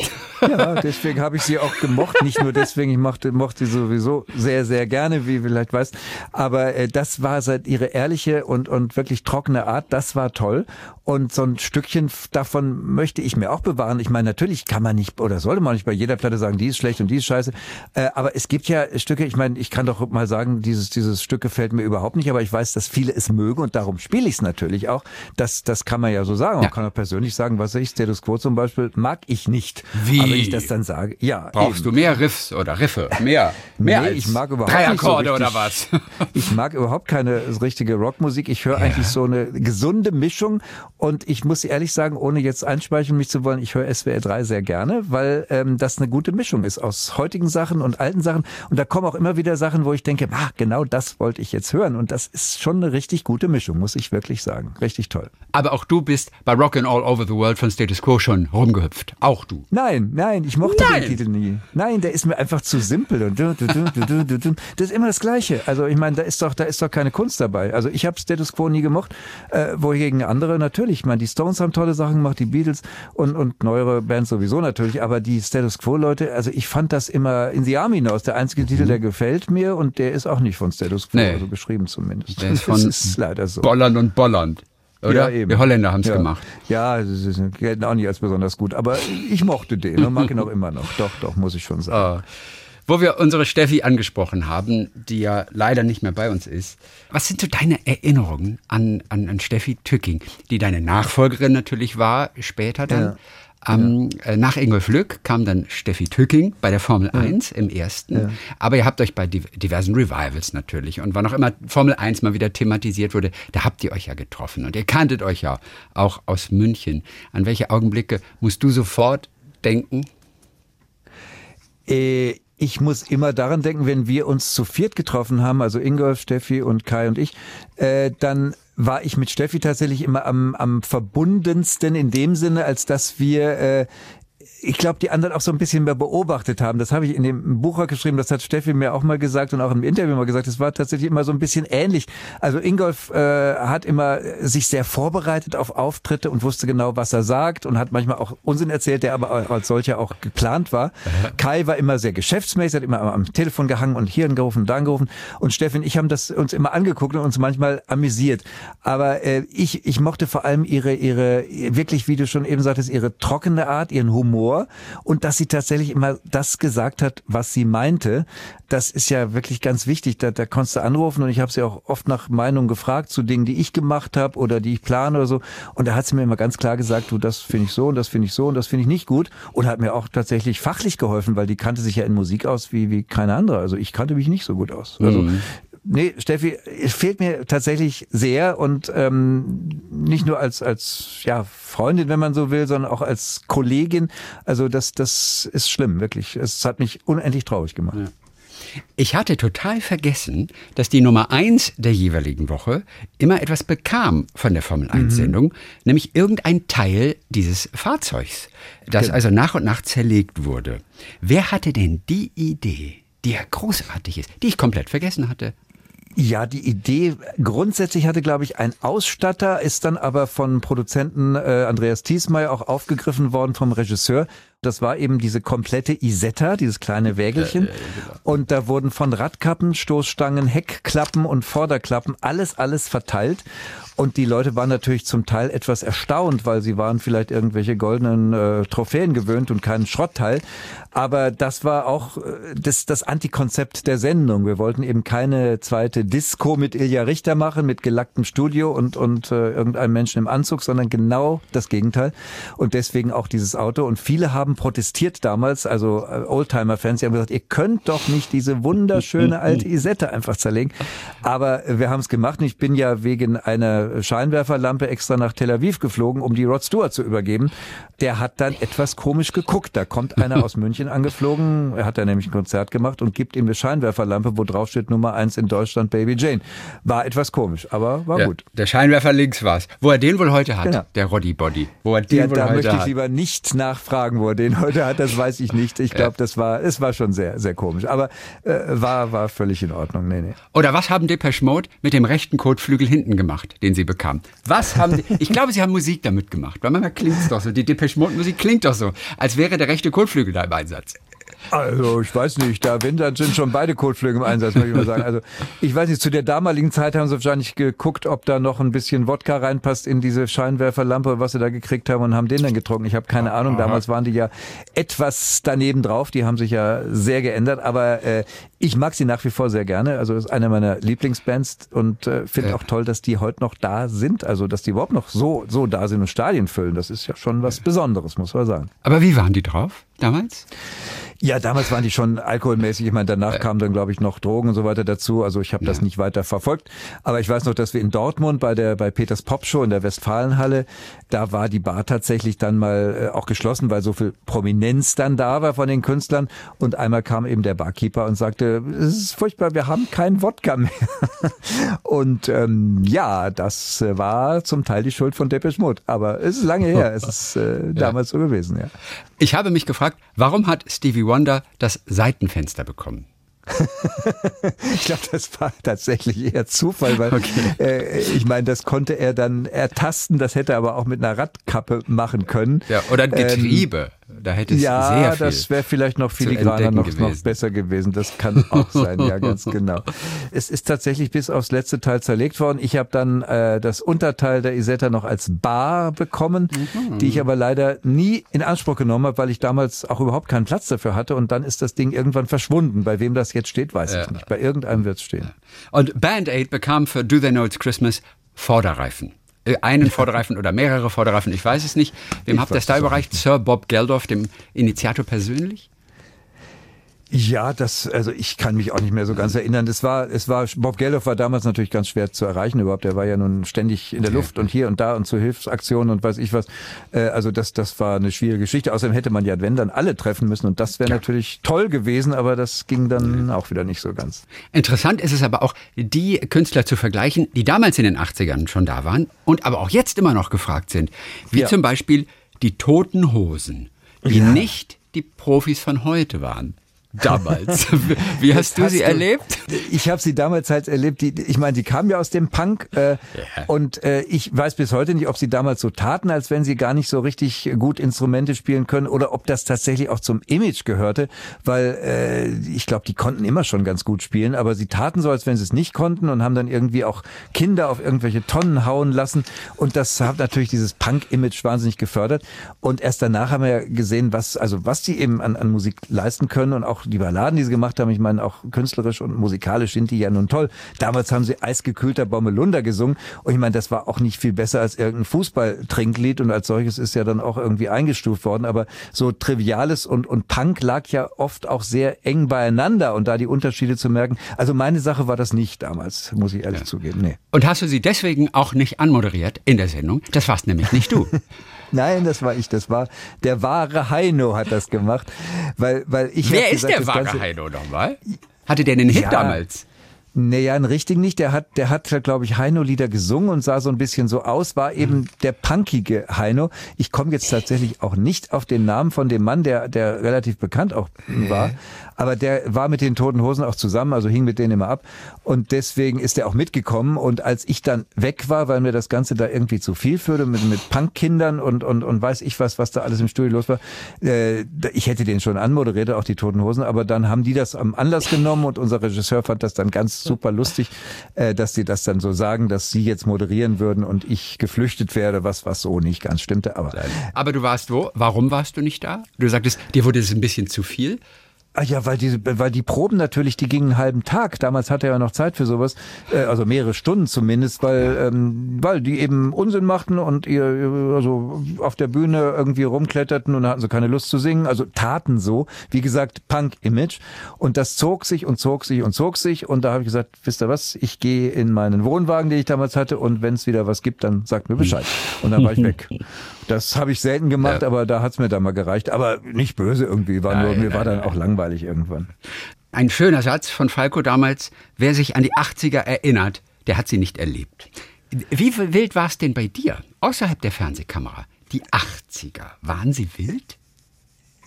Ja, deswegen habe ich sie auch gemocht. Nicht nur deswegen, ich mochte, mochte sie sowieso sehr, sehr gerne, wie du vielleicht weißt. Aber äh, das war seit ihre ehrliche und, und wirklich trockene Art. Das war toll. Und so ein Stückchen davon möchte ich mir auch bewahren. Ich meine, natürlich kann man nicht oder sollte man nicht bei jeder Platte sagen, die ist schlecht und die ist scheiße. Äh, aber es gibt ja Stücke, ich meine, ich kann doch mal sagen, dieses, dieses Stück gefällt mir überhaupt nicht, aber ich weiß, dass viele es mögen und darum spiele ich es natürlich auch. Das, das kann man ja so sagen. Man ja. kann auch persönlich sagen, was ich, Status Quo zum Beispiel, mag ich nicht.
Wie?
Aber wenn ich das dann sage, ja.
Brauchst eben. du mehr Riffs oder Riffe? Mehr? [LAUGHS] Mehr
nee,
als
ich mag überhaupt
drei
Akkorde
so oder was? [LAUGHS]
ich mag überhaupt keine richtige Rockmusik. Ich höre ja. eigentlich so eine gesunde Mischung und ich muss ehrlich sagen, ohne jetzt einspeichern mich zu wollen, ich höre SWR 3 sehr gerne, weil ähm, das eine gute Mischung ist aus heutigen Sachen und alten Sachen. Und da kommen auch immer wieder Sachen, wo ich denke, ah, genau das wollte ich jetzt hören. Und das ist schon eine richtig gute Mischung, muss ich wirklich sagen. Richtig toll.
Aber auch du bist bei Rockin' All Over the World von Status Quo schon rumgehüpft. Auch du.
Nein, nein, ich mochte nein. den Titel nie. Nein, der ist mir einfach zu simpel. Und das ist immer das Gleiche. Also ich meine, da ist doch, da ist doch keine Kunst dabei. Also ich habe Status Quo nie gemocht, äh, wohingegen andere natürlich. Ich meine, die Stones haben tolle Sachen gemacht, die Beatles und, und neuere Bands sowieso natürlich. Aber die Status Quo-Leute, also ich fand das immer in the Army aus der einzige Titel, der gefällt mir und der ist auch nicht von Status Quo, nee. also beschrieben zumindest.
Der ist [LAUGHS] von das ist leider so. Bolland und Bolland. Oder? Ja, eben. Die Holländer haben es
ja.
gemacht.
Ja, sie gelten auch nicht als besonders gut. Aber ich mochte den und mag ihn auch immer noch. Doch, doch, muss ich schon sagen. Oh.
Wo wir unsere Steffi angesprochen haben, die ja leider nicht mehr bei uns ist. Was sind so deine Erinnerungen an, an, an Steffi Tücking, die deine Nachfolgerin natürlich war, später dann? Ja. Ähm, ja. Nach Ingolf Lück kam dann Steffi Tücking bei der Formel ja. 1 im ersten. Ja. Aber ihr habt euch bei diversen Revivals natürlich und wann auch immer Formel 1 mal wieder thematisiert wurde, da habt ihr euch ja getroffen und ihr kanntet euch ja auch aus München. An welche Augenblicke musst du sofort denken?
Äh, ich muss immer daran denken, wenn wir uns zu viert getroffen haben, also Ingolf, Steffi und Kai und ich, äh, dann war ich mit Steffi tatsächlich immer am, am verbundensten in dem Sinne, als dass wir äh, ich glaube, die anderen auch so ein bisschen mehr beobachtet haben. Das habe ich in dem Buch geschrieben, das hat Steffi mir auch mal gesagt und auch im Interview mal gesagt. Es war tatsächlich immer so ein bisschen ähnlich. Also Ingolf äh, hat immer sich sehr vorbereitet auf Auftritte und wusste genau, was er sagt und hat manchmal auch Unsinn erzählt, der aber als solcher auch geplant war. Kai war immer sehr geschäftsmäßig, hat immer am Telefon gehangen und hier angerufen und da angerufen. Und Steffi und ich haben das uns immer angeguckt und uns manchmal amüsiert. Aber äh, ich, ich mochte vor allem ihre, ihre, wirklich, wie du schon eben sagtest, ihre trockene Art, ihren Humor Humor und dass sie tatsächlich immer das gesagt hat, was sie meinte. Das ist ja wirklich ganz wichtig. Da, da konntest du anrufen und ich habe sie auch oft nach Meinung gefragt zu Dingen, die ich gemacht habe oder die ich plane oder so. Und da hat sie mir immer ganz klar gesagt, du, das finde ich so und das finde ich so und das finde ich nicht gut. Und hat mir auch tatsächlich fachlich geholfen, weil die kannte sich ja in Musik aus wie, wie keine andere. Also ich kannte mich nicht so gut aus. Also mhm. Nee, Steffi, es fehlt mir tatsächlich sehr und ähm, nicht nur als als ja Freundin, wenn man so will, sondern auch als Kollegin. Also das das ist schlimm, wirklich. Es hat mich unendlich traurig gemacht. Ja.
Ich hatte total vergessen, dass die Nummer eins der jeweiligen Woche immer etwas bekam von der Formel 1 Sendung, mhm. nämlich irgendein Teil dieses Fahrzeugs, das genau. also nach und nach zerlegt wurde. Wer hatte denn die Idee, die ja großartig ist, die ich komplett vergessen hatte?
Ja, die Idee grundsätzlich hatte, glaube ich, ein Ausstatter, ist dann aber von Produzenten äh, Andreas Thiesmeier auch aufgegriffen worden vom Regisseur. Das war eben diese komplette Isetta, dieses kleine Wägelchen. Ja, ja, genau. Und da wurden von Radkappen, Stoßstangen, Heckklappen und Vorderklappen alles, alles verteilt. Und die Leute waren natürlich zum Teil etwas erstaunt, weil sie waren vielleicht irgendwelche goldenen äh, Trophäen gewöhnt und keinen Schrottteil. Aber das war auch äh, das, das Antikonzept der Sendung. Wir wollten eben keine zweite Disco mit Ilja Richter machen, mit gelacktem Studio und, und äh, irgendeinem Menschen im Anzug, sondern genau das Gegenteil. Und deswegen auch dieses Auto. Und viele haben protestiert damals, also äh, Oldtimer-Fans, die haben gesagt, ihr könnt doch nicht diese wunderschöne [LAUGHS] alte Isette einfach zerlegen. Aber wir haben es gemacht und ich bin ja wegen einer Scheinwerferlampe extra nach Tel Aviv geflogen, um die Rod Stewart zu übergeben. Der hat dann etwas komisch geguckt. Da kommt einer [LAUGHS] aus München angeflogen. Er hat da nämlich ein Konzert gemacht und gibt ihm eine Scheinwerferlampe, wo drauf steht Nummer eins in Deutschland, Baby Jane. War etwas komisch, aber war
ja,
gut.
Der Scheinwerfer links war's. Wo er den wohl heute hat, genau. der Roddy Body. Wo er den
ja,
wohl
da
heute
möchte ich
hat.
lieber nicht nachfragen, wo er den heute hat. Das weiß ich nicht. Ich glaube, das war, es war schon sehr, sehr komisch. Aber äh, war, war völlig in Ordnung. Nee, nee.
Oder was haben Depeche Mode mit dem rechten Kotflügel hinten gemacht, den sie bekamen? Was haben die, ich glaube, sie haben Musik damit gemacht, weil manchmal klingt es doch so. Die Depeche Mode Musik klingt doch so, als wäre der rechte Kotflügel da im Einsatz.
Also, ich weiß nicht, da wenn, dann sind schon beide Kotflügel im Einsatz, muss ich mal sagen. Also, ich weiß nicht, zu der damaligen Zeit haben sie wahrscheinlich geguckt, ob da noch ein bisschen Wodka reinpasst in diese Scheinwerferlampe, was sie da gekriegt haben und haben den dann getrunken. Ich habe keine Ahnung, damals waren die ja etwas daneben drauf, die haben sich ja sehr geändert, aber äh, ich mag sie nach wie vor sehr gerne. Also, ist eine meiner Lieblingsbands und äh, finde ja. auch toll, dass die heute noch da sind, also dass die überhaupt noch so, so da sind und Stadien füllen. Das ist ja schon was Besonderes, muss man sagen.
Aber wie waren die drauf damals?
Ja, damals waren die schon alkoholmäßig. Ich meine, danach ja. kamen dann, glaube ich, noch Drogen und so weiter dazu. Also ich habe ja. das nicht weiter verfolgt. Aber ich weiß noch, dass wir in Dortmund bei der bei Peters Pop Show in der Westfalenhalle, da war die Bar tatsächlich dann mal äh, auch geschlossen, weil so viel Prominenz dann da war von den Künstlern. Und einmal kam eben der Barkeeper und sagte, es ist furchtbar, wir haben keinen Wodka mehr. [LAUGHS] und ähm, ja, das äh, war zum Teil die Schuld von Depeche Mode. Aber es ist lange her. Es ist äh, [LAUGHS] damals ja. so gewesen, ja.
Ich habe mich gefragt, warum hat Stevie Wonder das Seitenfenster bekommen? [LAUGHS]
ich glaube, das war tatsächlich eher Zufall, weil okay. äh, ich meine, das konnte er dann ertasten, das hätte er aber auch mit einer Radkappe machen können.
Ja, oder ein Getriebe. Ähm, da hätte es
ja,
sehr viel
das wäre vielleicht noch filigraner, noch, noch besser gewesen. Das kann auch sein, ja, [LAUGHS] ganz genau. Es ist tatsächlich bis aufs letzte Teil zerlegt worden. Ich habe dann äh, das Unterteil der Isetta noch als Bar bekommen, mhm. die ich aber leider nie in Anspruch genommen habe, weil ich damals auch überhaupt keinen Platz dafür hatte. Und dann ist das Ding irgendwann verschwunden. Bei wem das jetzt steht, weiß ja. ich nicht. Bei irgendeinem wird es stehen.
Und Band Aid bekam für Do They Know It's Christmas Vorderreifen. Äh, einen Vorderreifen oder mehrere Vorderreifen, ich weiß es nicht. Wem ich habt ihr das da überreicht? Sir Bob Geldof, dem Initiator persönlich?
Ja, das, also ich kann mich auch nicht mehr so ganz erinnern. Es war, es war, Bob Geldof war damals natürlich ganz schwer zu erreichen überhaupt. Er war ja nun ständig in der Luft und hier und da und zu Hilfsaktionen und weiß ich was. Äh, also das, das war eine schwierige Geschichte. Außerdem hätte man ja, wenn dann alle treffen müssen und das wäre ja. natürlich toll gewesen, aber das ging dann auch wieder nicht so ganz.
Interessant ist es aber auch, die Künstler zu vergleichen, die damals in den 80ern schon da waren und aber auch jetzt immer noch gefragt sind. Wie ja. zum Beispiel die Toten Hosen, die ja. nicht die Profis von heute waren damals. [LAUGHS] Wie hast du hast sie du, erlebt?
Ich habe sie damals halt erlebt. Die, ich meine, die kamen ja aus dem Punk äh, yeah. und äh, ich weiß bis heute nicht, ob sie damals so taten, als wenn sie gar nicht so richtig gut Instrumente spielen können oder ob das tatsächlich auch zum Image gehörte, weil äh, ich glaube, die konnten immer schon ganz gut spielen, aber sie taten so, als wenn sie es nicht konnten und haben dann irgendwie auch Kinder auf irgendwelche Tonnen hauen lassen und das hat natürlich dieses Punk-Image wahnsinnig gefördert und erst danach haben wir ja gesehen, was also was die eben an, an Musik leisten können und auch auch die Balladen, die sie gemacht haben, ich meine, auch künstlerisch und musikalisch sind die ja nun toll. Damals haben sie eisgekühlter Bommelunder gesungen und ich meine, das war auch nicht viel besser als irgendein Fußballtrinklied und als solches ist ja dann auch irgendwie eingestuft worden, aber so Triviales und, und Punk lag ja oft auch sehr eng beieinander und da die Unterschiede zu merken, also meine Sache war das nicht damals, muss ich ehrlich ja. zugeben. Nee.
Und hast du sie deswegen auch nicht anmoderiert in der Sendung? Das warst nämlich nicht du. [LAUGHS]
Nein, das war ich. Das war der wahre Heino hat das gemacht, weil weil ich.
Wer ist der wahre Heino nochmal? Hatte der einen Hit ja, damals?
Naja, einen richtigen nicht. Der hat, der hat, glaube ich, Heino-Lieder gesungen und sah so ein bisschen so aus, war eben mhm. der punkige Heino. Ich komme jetzt tatsächlich auch nicht auf den Namen von dem Mann, der, der relativ bekannt auch war. Aber der war mit den Toten Hosen auch zusammen, also hing mit denen immer ab. Und deswegen ist er auch mitgekommen. Und als ich dann weg war, weil mir das Ganze da irgendwie zu viel führte, mit, mit Punkkindern und, und, und weiß ich was, was da alles im Studio los war, äh, ich hätte den schon anmoderiert, auch die Toten Hosen, aber dann haben die das am Anlass genommen und unser Regisseur fand das dann ganz super lustig, äh, dass sie das dann so sagen, dass sie jetzt moderieren würden und ich geflüchtet werde, was, was so nicht ganz stimmte. Aber,
aber du warst wo? Warum warst du nicht da? Du sagtest, dir wurde es ein bisschen zu viel.
Ah ja, weil die, weil die Proben natürlich, die gingen einen halben Tag. Damals hatte er ja noch Zeit für sowas, äh, also mehrere Stunden zumindest, weil, ähm, weil die eben Unsinn machten und ihr also auf der Bühne irgendwie rumkletterten und hatten so keine Lust zu singen, also taten so, wie gesagt, Punk-Image. Und das zog sich und zog sich und zog sich. Und da habe ich gesagt, wisst ihr was, ich gehe in meinen Wohnwagen, den ich damals hatte, und wenn es wieder was gibt, dann sagt mir Bescheid. Und dann war ich [LAUGHS] weg. Das habe ich selten gemacht, ja. aber da hat's mir dann mal gereicht. Aber nicht böse irgendwie, war nein, nur, mir nein, war dann nein. auch langweilig irgendwann.
Ein schöner Satz von Falco damals, wer sich an die 80er erinnert, der hat sie nicht erlebt. Wie wild war es denn bei dir, außerhalb der Fernsehkamera? Die 80er, waren sie wild?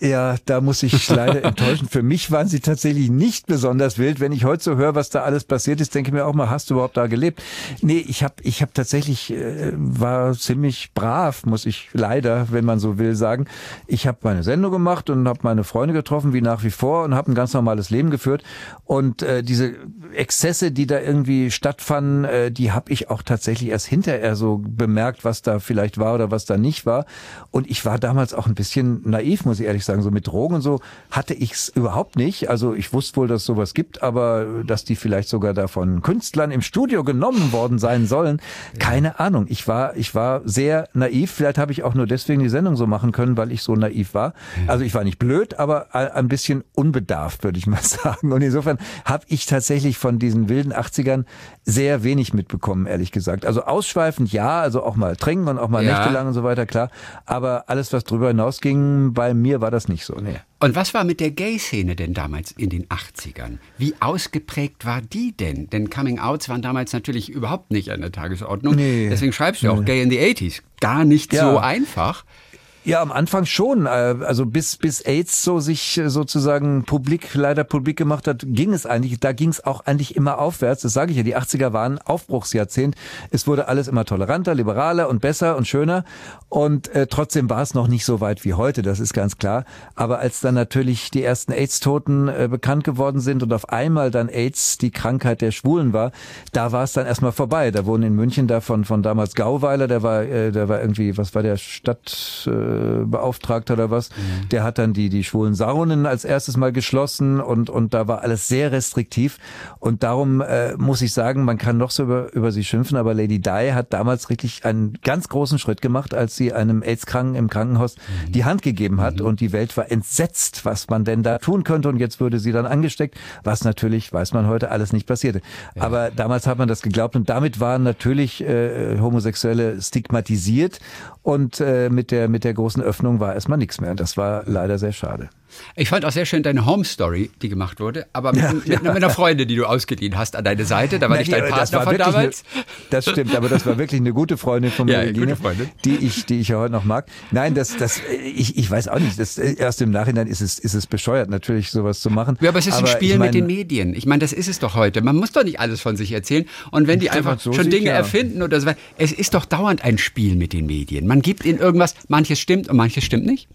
Ja, da muss ich [LAUGHS] leider enttäuschen. Für mich waren sie tatsächlich nicht besonders wild. Wenn ich heute so höre, was da alles passiert ist, denke ich mir auch mal, hast du überhaupt da gelebt? Nee, ich habe ich hab tatsächlich, äh, war ziemlich brav, muss ich leider, wenn man so will, sagen. Ich habe meine Sendung gemacht und habe meine Freunde getroffen, wie nach wie vor, und habe ein ganz normales Leben geführt. Und äh, diese Exzesse, die da irgendwie stattfanden, äh, die habe ich auch tatsächlich erst hinterher so bemerkt, was da vielleicht war oder was da nicht war. Und ich war damals auch ein bisschen naiv, muss ich ehrlich sagen sagen, so mit Drogen und so hatte ich es überhaupt nicht. Also ich wusste wohl, dass es sowas gibt, aber dass die vielleicht sogar da von Künstlern im Studio genommen worden sein sollen, keine. Ahnung. Ich war, ich war sehr naiv. Vielleicht habe ich auch nur deswegen die Sendung so machen können, weil ich so naiv war. Also ich war nicht blöd, aber ein bisschen unbedarft, würde ich mal [LAUGHS] sagen. Und insofern habe ich tatsächlich von diesen wilden 80ern sehr wenig mitbekommen, ehrlich gesagt. Also ausschweifend ja, also auch mal trinken und auch mal ja. nächtelang und so weiter, klar. Aber alles, was drüber hinausging, bei mir war das nicht so. Nee.
Und was war mit der Gay-Szene denn damals in den 80ern? Wie ausgeprägt war die denn? Denn Coming-Outs waren damals natürlich überhaupt nicht an der Tagesordnung. Nee. Deswegen schreibst du auch Gay in the 80s. Gar nicht ja. so einfach.
Ja, am Anfang schon. Äh, also bis, bis AIDS so sich äh, sozusagen publik, leider publik gemacht hat, ging es eigentlich, da ging es auch eigentlich immer aufwärts. Das sage ich ja, die 80er waren Aufbruchsjahrzehnt. Es wurde alles immer toleranter, liberaler und besser und schöner. Und äh, trotzdem war es noch nicht so weit wie heute, das ist ganz klar. Aber als dann natürlich die ersten AIDS-Toten äh, bekannt geworden sind und auf einmal dann AIDS die Krankheit der Schwulen war, da war es dann erstmal vorbei. Da wurden in München davon von damals Gauweiler, der war, äh, der war irgendwie, was war der Stadt... Äh, Beauftragter oder was, mhm. der hat dann die, die schwulen Saunen als erstes mal geschlossen und, und da war alles sehr restriktiv. Und darum äh, muss ich sagen, man kann noch so über, über sie schimpfen, aber Lady Di hat damals wirklich einen ganz großen Schritt gemacht, als sie einem AIDS-Kranken im Krankenhaus mhm. die Hand gegeben hat mhm. und die Welt war entsetzt, was man denn da tun könnte und jetzt würde sie dann angesteckt, was natürlich, weiß man heute, alles nicht passierte. Ja. Aber damals hat man das geglaubt und damit waren natürlich äh, Homosexuelle stigmatisiert und äh, mit der mit der großen Öffnung war erstmal nichts mehr. Das war leider sehr schade.
Ich fand auch sehr schön deine Home Story, die gemacht wurde, aber mit, ja, mit, ja. mit einer Freundin, die du ausgeliehen hast an deine Seite. Da war Nein, nicht dein Partner von damals.
Eine, das stimmt, aber das war wirklich eine gute Freundin von [LAUGHS] mir, ja, die ich, die ich ja heute noch mag. Nein, das, das, ich, ich weiß auch nicht. Das, erst im Nachhinein ist es, ist es bescheuert, natürlich sowas zu machen.
Ja, aber es ist aber ein Spiel ich mein, mit den Medien. Ich meine, das ist es doch heute. Man muss doch nicht alles von sich erzählen. Und wenn die einfach so schon Dinge erfinden oder so, es ist doch dauernd ein Spiel mit den Medien. Man gibt ihnen irgendwas, manches stimmt und manches stimmt nicht.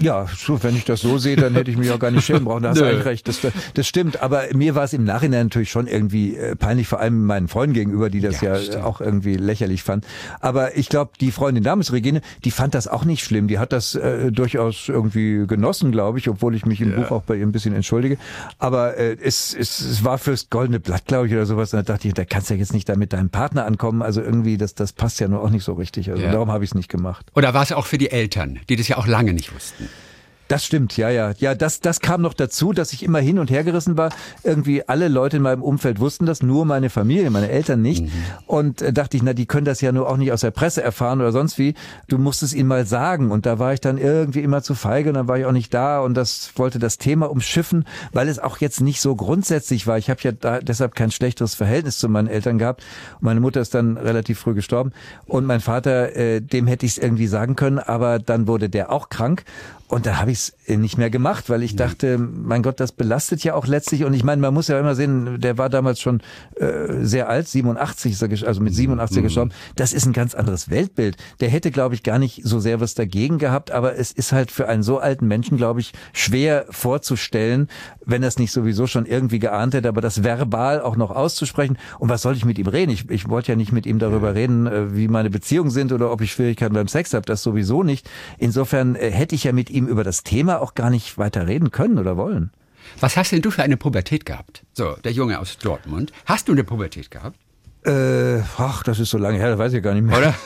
Ja, wenn ich das so sehe, dann hätte ich mich auch gar nicht schämen brauchen. Da hast du [LAUGHS] eigentlich recht. Das, das stimmt. Aber mir war es im Nachhinein natürlich schon irgendwie äh, peinlich, vor allem meinen Freunden gegenüber, die das ja, ja auch irgendwie lächerlich fanden. Aber ich glaube, die Freundin damals, Regine, die fand das auch nicht schlimm. Die hat das äh, durchaus irgendwie genossen, glaube ich, obwohl ich mich im ja. Buch auch bei ihr ein bisschen entschuldige. Aber äh, es, es, es war fürs Goldene Blatt, glaube ich, oder sowas. Und da dachte ich, da kannst du ja jetzt nicht da mit deinem Partner ankommen. Also irgendwie, das, das passt ja nur auch nicht so richtig. Also ja. darum habe ich es nicht gemacht.
Oder war es auch für die Eltern, die das ja auch lange nicht wussten?
Das stimmt, ja, ja. Ja, das, das kam noch dazu, dass ich immer hin und her gerissen war. Irgendwie alle Leute in meinem Umfeld wussten das, nur meine Familie, meine Eltern nicht. Mhm. Und äh, dachte ich, na, die können das ja nur auch nicht aus der Presse erfahren oder sonst wie. Du musst es ihnen mal sagen. Und da war ich dann irgendwie immer zu feige und dann war ich auch nicht da und das wollte das Thema umschiffen, weil es auch jetzt nicht so grundsätzlich war. Ich habe ja da deshalb kein schlechteres Verhältnis zu meinen Eltern gehabt. meine Mutter ist dann relativ früh gestorben. Und mein Vater, äh, dem hätte ich es irgendwie sagen können, aber dann wurde der auch krank. Und da habe ich es äh, nicht mehr gemacht, weil ich dachte, mein Gott, das belastet ja auch letztlich. Und ich meine, man muss ja immer sehen, der war damals schon äh, sehr alt, 87 ist er, also mit 87 mhm. gestorben. Das ist ein ganz anderes Weltbild. Der hätte, glaube ich, gar nicht so sehr was dagegen gehabt, aber es ist halt für einen so alten Menschen, glaube ich, schwer vorzustellen, wenn er es nicht sowieso schon irgendwie geahnt hätte, aber das verbal auch noch auszusprechen. Und was soll ich mit ihm reden? Ich, ich wollte ja nicht mit ihm darüber reden, äh, wie meine Beziehungen sind oder ob ich Schwierigkeiten beim Sex habe. Das sowieso nicht. Insofern äh, hätte ich ja mit ihm über das Thema auch gar nicht weiter reden können oder wollen.
Was hast denn du für eine Pubertät gehabt? So, der Junge aus Dortmund. Hast du eine Pubertät gehabt?
Äh, ach, das ist so lange her, das weiß ich gar nicht mehr. Oder? [LAUGHS]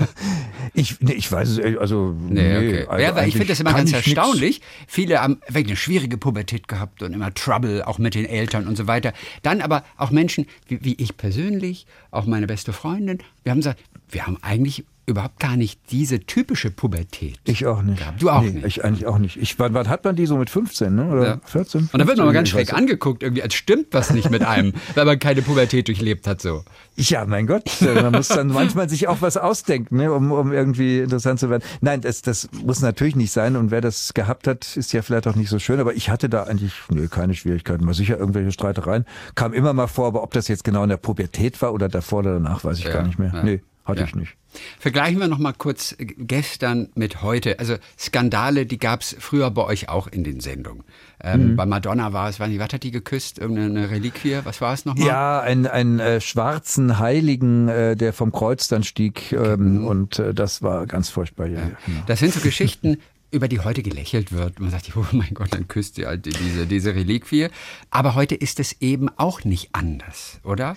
Ich, nee, ich weiß es, also.
Nee, nee okay. Also ja, ich finde das immer ganz erstaunlich. Nix. Viele haben wirklich eine schwierige Pubertät gehabt und immer Trouble, auch mit den Eltern und so weiter. Dann aber auch Menschen, wie, wie ich persönlich, auch meine beste Freundin, wir haben gesagt, wir haben eigentlich überhaupt gar nicht diese typische Pubertät.
Ich auch nicht.
Gehabt. Du auch nee, nicht.
Ich eigentlich auch nicht. Ich, wann, wann hat man die so mit 15, ne? Oder ja. 14? 15?
Und da wird man mal ganz schräg angeguckt, irgendwie, als stimmt was nicht mit einem, [LAUGHS] weil man keine Pubertät durchlebt hat, so.
Ja, mein Gott. Man muss dann [LAUGHS] manchmal sich auch was ausdenken, ne, um, um irgendwie interessant zu werden. Nein, das, das muss natürlich nicht sein. Und wer das gehabt hat, ist ja vielleicht auch nicht so schön. Aber ich hatte da eigentlich nee, keine Schwierigkeiten. Mal sicher irgendwelche Streitereien. Kam immer mal vor, aber ob das jetzt genau in der Pubertät war oder davor oder danach, weiß ich ja, gar nicht mehr. Ja. Nee. Hatte ja. ich nicht.
Vergleichen wir noch mal kurz gestern mit heute. Also Skandale, die gab es früher bei euch auch in den Sendungen. Ähm, mhm. Bei Madonna war es, was hat die geküsst? Irgendeine Reliquie? Was war es nochmal?
Ja, einen, äh, schwarzen Heiligen, äh, der vom Kreuz dann stieg. Ähm, genau. Und äh, das war ganz furchtbar. Ja, ja.
Genau. Das sind so [LAUGHS] Geschichten, über die heute gelächelt wird. Man sagt, oh mein Gott, dann küsst ihr halt diese, diese Reliquie. Aber heute ist es eben auch nicht anders, oder?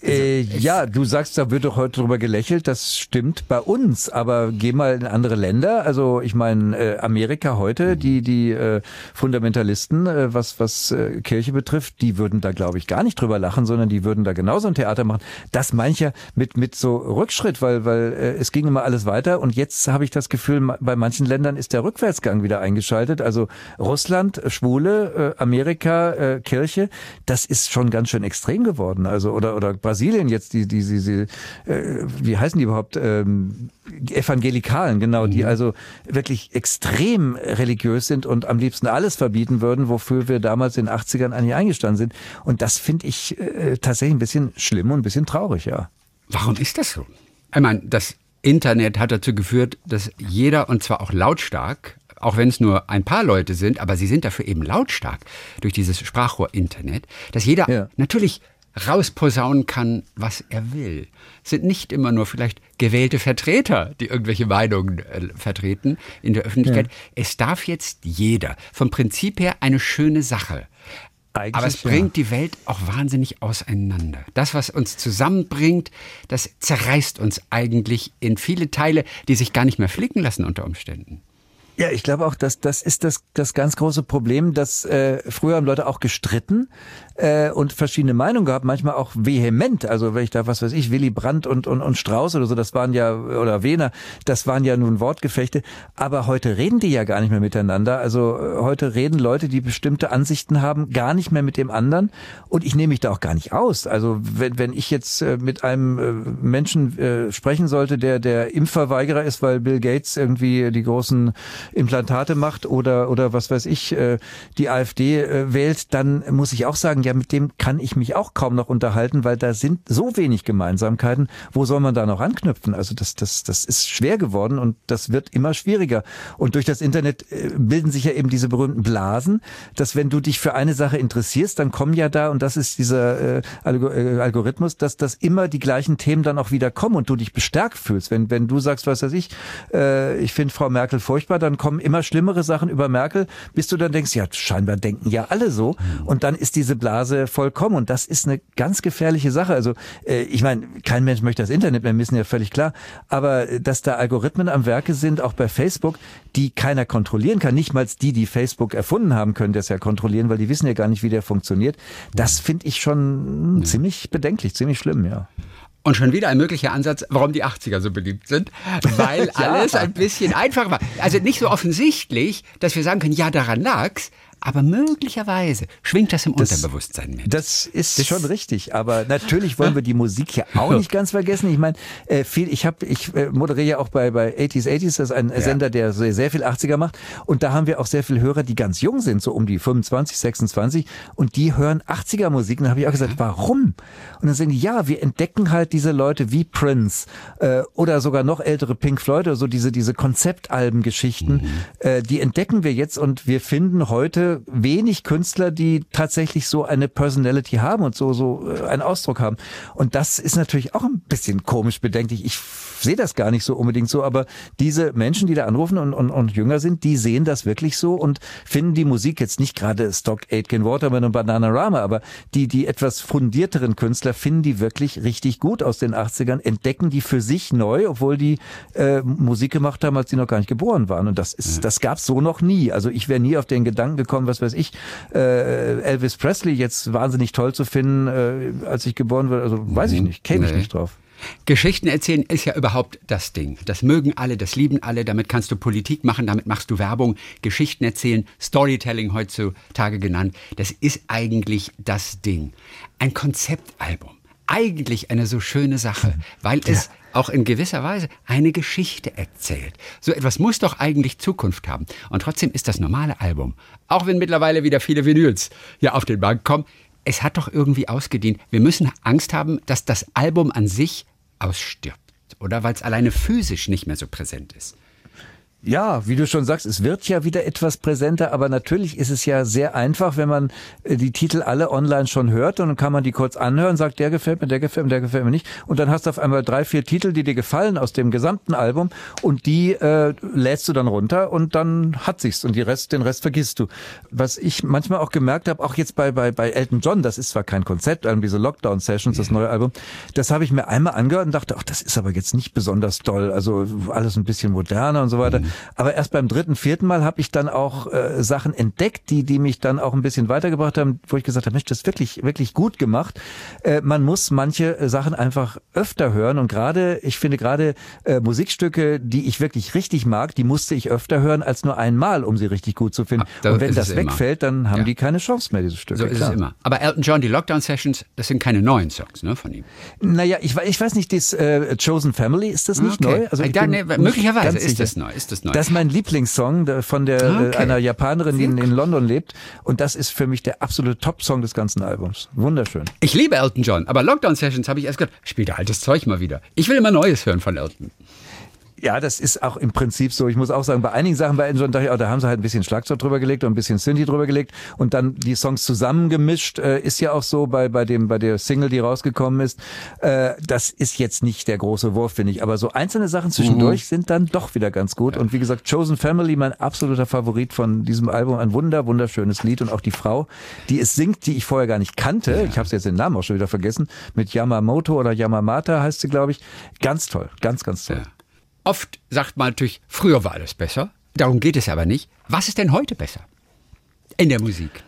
Also, äh, ja, du sagst, da wird doch heute drüber gelächelt. Das stimmt bei uns, aber geh mal in andere Länder. Also ich meine äh, Amerika heute, mhm. die die äh, Fundamentalisten, äh, was was äh, Kirche betrifft, die würden da glaube ich gar nicht drüber lachen, sondern die würden da genauso ein Theater machen. Das mancher mit mit so Rückschritt, weil weil äh, es ging immer alles weiter und jetzt habe ich das Gefühl, bei manchen Ländern ist der Rückwärtsgang wieder eingeschaltet. Also Russland, Schwule, äh, Amerika, äh, Kirche, das ist schon ganz schön extrem geworden. Also oder oder Brasilien jetzt, die, die, die, die äh, wie heißen die überhaupt? Ähm, Evangelikalen, genau, die mhm. also wirklich extrem religiös sind und am liebsten alles verbieten würden, wofür wir damals in den 80ern eigentlich eingestanden sind. Und das finde ich äh, tatsächlich ein bisschen schlimm und ein bisschen traurig, ja.
Warum ist das so? Ich meine, das Internet hat dazu geführt, dass jeder, und zwar auch lautstark, auch wenn es nur ein paar Leute sind, aber sie sind dafür eben lautstark durch dieses Sprachrohr-Internet, dass jeder ja. natürlich rausposaunen kann, was er will. Es sind nicht immer nur vielleicht gewählte Vertreter, die irgendwelche Meinungen äh, vertreten in der Öffentlichkeit. Ja. Es darf jetzt jeder. Vom Prinzip her eine schöne Sache. Eigentlich, Aber es bringt ja. die Welt auch wahnsinnig auseinander. Das, was uns zusammenbringt, das zerreißt uns eigentlich in viele Teile, die sich gar nicht mehr flicken lassen unter Umständen.
Ja, ich glaube auch, dass das ist das, das ganz große Problem, dass äh, früher haben Leute auch gestritten, äh, und verschiedene Meinungen gehabt, manchmal auch vehement. Also wenn ich da, was weiß ich, Willy Brandt und, und, und Strauß oder so, das waren ja, oder Wehner, das waren ja nun Wortgefechte. Aber heute reden die ja gar nicht mehr miteinander. Also äh, heute reden Leute, die bestimmte Ansichten haben, gar nicht mehr mit dem anderen. Und ich nehme mich da auch gar nicht aus. Also wenn, wenn ich jetzt äh, mit einem äh, Menschen sprechen sollte, der der Impfverweigerer ist, weil Bill Gates irgendwie die großen Implantate macht oder oder was weiß ich, die AfD äh, wählt, dann muss ich auch sagen, ja, mit dem kann ich mich auch kaum noch unterhalten, weil da sind so wenig Gemeinsamkeiten. Wo soll man da noch anknüpfen? Also das, das, das ist schwer geworden und das wird immer schwieriger. Und durch das Internet äh, bilden sich ja eben diese berühmten Blasen, dass wenn du dich für eine Sache interessierst, dann kommen ja da, und das ist dieser äh, äh, Algorithmus, dass das immer die gleichen Themen dann auch wieder kommen und du dich bestärkt fühlst. Wenn, wenn du sagst, was weiß ich, äh, ich finde Frau Merkel furchtbar, dann kommen immer schlimmere Sachen über Merkel, bis du dann denkst, ja, scheinbar denken ja alle so. Und dann ist diese Blase Phase vollkommen. Und das ist eine ganz gefährliche Sache. Also äh, ich meine, kein Mensch möchte das Internet mehr missen, ja völlig klar. Aber äh, dass da Algorithmen am Werke sind, auch bei Facebook, die keiner kontrollieren kann, nicht mal die, die Facebook erfunden haben, können das ja kontrollieren, weil die wissen ja gar nicht, wie der funktioniert. Das finde ich schon ziemlich bedenklich, ziemlich schlimm, ja.
Und schon wieder ein möglicher Ansatz, warum die 80er so beliebt sind. Weil [LAUGHS]
Ja.
alles ein bisschen einfacher war. Also nicht so offensichtlich, dass wir sagen können, ja, daran lag's. Aber möglicherweise schwingt das im Unterbewusstsein mit.
Das ist schon richtig, aber natürlich wollen wir die Musik ja auch nicht ganz vergessen. Ich meine, äh, viel, ich habe, ich äh, moderiere ja auch bei bei 80s 80s, das ist ein Sender, der sehr, sehr viel 80er macht und da haben wir auch sehr viele Hörer, die ganz jung sind, so um die 25, 26 und die hören 80er Musik. Und da habe ich auch gesagt, warum? Und dann sagen die, ja, wir entdecken halt diese Leute wie Prince äh, oder sogar noch ältere Pink Floyd oder so diese diese Konzeptalbengeschichten, äh, die entdecken wir jetzt und wir finden heute wenig Künstler, die tatsächlich so eine Personality haben und so so äh, einen Ausdruck haben. Und das ist natürlich auch ein bisschen komisch bedenklich. Ich sehe das gar nicht so unbedingt so, aber diese Menschen, die da anrufen und, und, und jünger sind, die sehen das wirklich so und finden die Musik jetzt nicht gerade Stock Aitken Waterman und Bananarama, aber die, die etwas fundierteren Künstler finden die wirklich richtig gut aus den 80ern, entdecken die für sich neu, obwohl die äh, Musik gemacht haben, als die noch gar nicht geboren waren. Und das ist, das gab's so noch nie. Also ich wäre nie auf den Gedanken gekommen, was weiß ich, äh, Elvis Presley jetzt wahnsinnig toll zu finden, äh, als ich geboren wurde. Also weiß ich nicht, käme ich
Nee.
nicht drauf.
Geschichten erzählen ist ja überhaupt das Ding. Das mögen alle, das lieben alle, damit kannst du Politik machen, damit machst du Werbung, Geschichten erzählen, Storytelling heutzutage genannt. Das ist eigentlich das Ding. Ein Konzeptalbum. Eigentlich eine so schöne Sache, [LAUGHS] weil es auch in gewisser Weise eine Geschichte erzählt. So etwas muss doch eigentlich Zukunft haben. Und trotzdem ist das normale Album, auch wenn mittlerweile wieder viele Vinyls hier auf den Markt kommen, es hat doch irgendwie ausgedient. Wir müssen Angst haben, dass das Album an sich ausstirbt. Oder weil es alleine physisch nicht mehr so präsent ist.
Ja, wie du schon sagst, es wird ja wieder etwas präsenter, aber natürlich ist es ja sehr einfach, wenn man äh, die Titel alle online schon hört und dann kann man die kurz anhören, sagt, der gefällt mir, der gefällt mir, der gefällt mir nicht. Und dann hast du auf einmal drei, vier Titel, die dir gefallen aus dem gesamten Album und die äh, lädst du dann runter und dann hat sich's und die Rest, den Rest vergisst du. Was ich manchmal auch gemerkt habe, auch jetzt bei, bei, bei Elton John, das ist zwar kein Konzeptalbum, diese Lockdown Sessions, das neue Album, das habe ich mir einmal angehört und dachte, ach, das ist aber jetzt nicht besonders doll, also alles ein bisschen moderner und so weiter. Aber erst beim dritten, vierten Mal habe ich dann auch äh, Sachen entdeckt, die, die mich dann auch ein bisschen weitergebracht haben, wo ich gesagt habe, Mensch, das ist wirklich, wirklich gut gemacht. Äh, man muss manche äh, Sachen einfach öfter hören und gerade, ich finde gerade äh, Musikstücke, die ich wirklich richtig mag, die musste ich öfter hören als nur einmal, um sie richtig gut zu finden.
Ah,
und wenn das
es immer.
wegfällt, dann haben
Ja.
die keine Chance mehr, diese Stücke.
So ist
klar.
es immer. Aber Elton John, die Lockdown Sessions, das sind keine neuen Songs ne, von ihm.
Naja, ich, ich weiß nicht, das äh, Chosen Family, ist das nicht
Okay.
neu?
Ah,
ich
da,
bin nicht
möglicherweise ist das neu, ist das neu.
Das ist mein Lieblingssong von der
Ah,
äh,
okay.
einer Japanerin, die in, in London lebt. Und das ist für mich der absolute Top-Song des ganzen Albums. Wunderschön.
Ich liebe Elton John, aber Lockdown Sessions habe ich erst gedacht, spielt altes Zeug mal wieder. Ich will immer Neues hören von Elton.
Ja, das ist auch im Prinzip so. Ich muss auch sagen, bei einigen Sachen bei Elton John dachte ich, oh, da haben sie halt ein bisschen Schlagzeug drüber gelegt und ein bisschen Synthi drüber gelegt und dann die Songs zusammengemischt. Äh, ist ja auch so bei bei dem bei der Single, die rausgekommen ist. Äh, das ist jetzt nicht der große Wurf, finde ich. Aber so einzelne Sachen zwischendurch sind dann doch wieder ganz gut. Und wie gesagt, Chosen Family, mein absoluter Favorit von diesem Album, ein wunder wunderschönes Lied und auch die Frau, die es singt, die ich vorher gar nicht kannte. Ich habe jetzt den Namen auch schon wieder vergessen. Mit Yamamoto oder Yamamata heißt sie, glaube ich. Ganz toll, ganz ganz toll.
Ja. Oft sagt man natürlich, früher war alles besser. Darum geht es aber nicht. Was ist denn heute besser? In der Musik.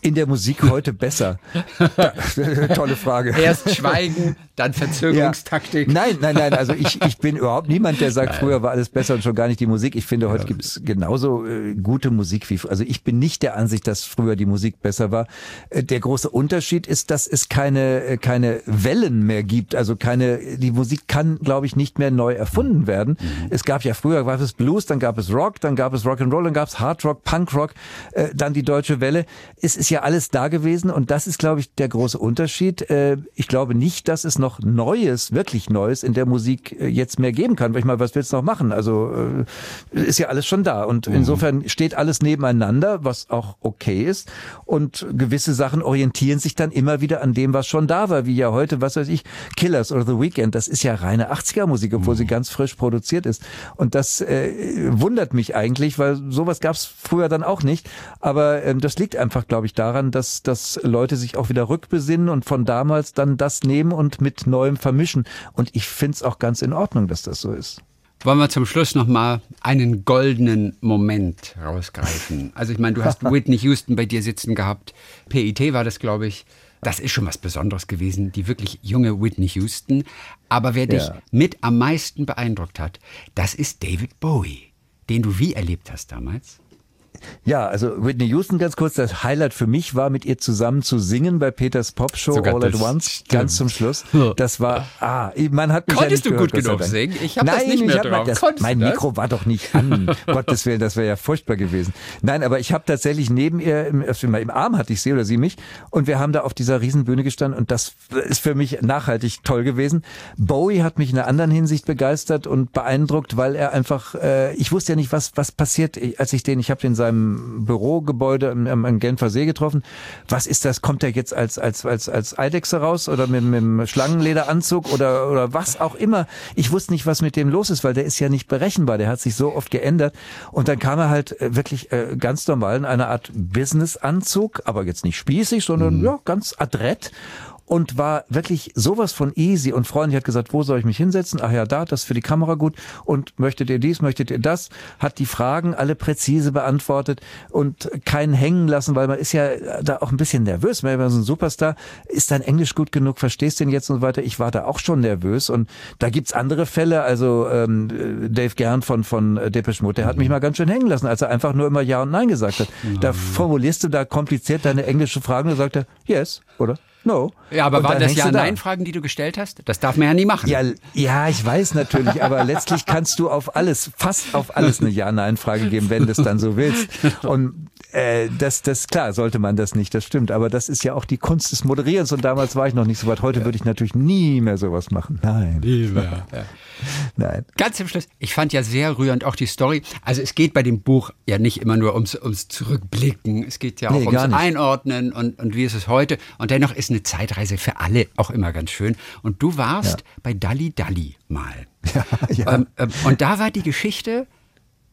In der Musik heute besser? [LAUGHS] [LAUGHS] Tolle Frage.
Erst Schweigen, dann Verzögerungstaktik.
Ja. Nein, nein, nein. Also ich, ich bin überhaupt niemand, der sagt, früher war alles besser und schon gar nicht die Musik. Ich finde, heute gibt es genauso äh, gute Musik wie früher. Also ich bin nicht der Ansicht, dass früher die Musik besser war. Äh, der große Unterschied ist, dass es keine, äh, keine Wellen mehr gibt. Also keine, die Musik kann, glaube ich, nicht mehr neu erfunden werden. Es gab ja früher, gab es Blues, dann gab es Rock, dann gab es Rock'n'Roll, dann gab es Hard Rock, Punk Rock, äh, dann die Deutsche Welle. Es ist ja alles da gewesen und das ist, glaube ich, der große Unterschied. Äh, ich glaube nicht, dass es noch Neues, wirklich Neues in der Musik äh, jetzt mehr geben kann. Weil ich mal, was willst du noch machen? Also äh, ist ja alles schon da und insofern steht alles nebeneinander, was auch okay ist und gewisse Sachen orientieren sich dann immer wieder an dem, was schon da war, wie ja heute, was weiß ich, Killers oder The Weeknd. Das ist ja reine 80er Musik, obwohl sie ganz frisch produziert ist und das äh, wundert mich eigentlich, weil sowas gab es früher dann auch nicht. Aber ähm, das liegt einfach, glaube ich, daran, dass, dass Leute sich auch wieder rückbesinnen und von damals dann das nehmen und mit Neuem vermischen. Und ich finde es auch ganz in Ordnung, dass das so ist.
Wollen wir zum Schluss noch mal einen goldenen Moment rausgreifen? Also ich meine, du hast [LAUGHS] Whitney Houston bei dir sitzen gehabt. PIT war das, glaube ich. Das ist schon was Besonderes gewesen, die wirklich junge Whitney Houston. Aber wer dich
Ja.
mit am meisten beeindruckt hat, das ist David Bowie, den du wie erlebt hast damals?
Ja, also Whitney Houston ganz kurz, das Highlight für mich war, mit ihr zusammen zu singen bei Peters Pop Show
Sogar
All at Once,
stimmt.
ganz zum Schluss. Das war, ah, man hat mich
Konntest
ja
du
nicht
gut
gehört, sei
genug singen? Ich hab das nicht mehr drauf.
Mein, das, mein
du?
Mikro war doch nicht an. [LAUGHS] Gottes Willen, das wäre ja furchtbar gewesen. Nein, aber ich habe tatsächlich neben ihr, im, im Arm hatte ich sie oder sie mich und wir haben da auf dieser Riesenbühne gestanden und das ist für mich nachhaltig toll gewesen. Bowie hat mich in einer anderen Hinsicht begeistert und beeindruckt, weil er einfach, äh, ich wusste ja nicht, was, was passiert, als ich den, ich habe den in seinem Bürogebäude am, Genfer See getroffen. Was ist das? Kommt er jetzt als, als, als, als Eidechse raus oder mit, mit einem Schlangenlederanzug oder, oder was auch immer? Ich wusste nicht, was mit dem los ist, weil der ist ja nicht berechenbar. Der hat sich so oft geändert. Und dann kam er halt äh, wirklich äh, ganz normal in einer Art Business-Anzug, aber jetzt nicht spießig, sondern ja, ganz adrett und war wirklich sowas von easy und freundlich, hat gesagt, wo soll ich mich hinsetzen? Ach ja, da, das ist für die Kamera gut und möchtet ihr dies, möchtet ihr das? Hat die Fragen alle präzise beantwortet und keinen hängen lassen, weil man ist ja da auch ein bisschen nervös, wenn man so ein Superstar, ist dein Englisch gut genug, verstehst du den jetzt und so weiter? Ich war da auch schon nervös und da gibt's andere Fälle, also ähm, Dave Gern von, von Depeche Mode, der hat mich mal ganz schön hängen lassen, als er einfach nur immer Ja und Nein gesagt hat. Da formulierst du da kompliziert deine englische Fragen und sagt er, yes, oder? No.
Ja, aber
Und
waren das. Ja-Nein-Fragen, die du gestellt hast? Das darf man ja nie machen.
Ja, ja, ich weiß natürlich, aber letztlich kannst du auf alles, fast auf alles eine Ja-Nein-Frage geben, wenn du es dann so willst. Und äh, das, das klar, sollte man das nicht, das stimmt. Aber das ist ja auch die Kunst des Moderierens und damals war ich noch nicht so weit. Heute würde ich natürlich nie mehr sowas machen. Nein, [LAUGHS]
Ja.
nein.
Ganz zum Schluss, ich fand ja sehr rührend auch die Story. Also es geht bei dem Buch ja nicht immer nur ums, ums Zurückblicken, es geht ja auch
Nee,
ums. Einordnen und, und wie ist es heute. Und dennoch ist eine Zeitreise für alle auch immer ganz schön. Und du warst bei Dalli Dalli mal. [LAUGHS]
Ja, ja.
Ähm, ähm, und da war die Geschichte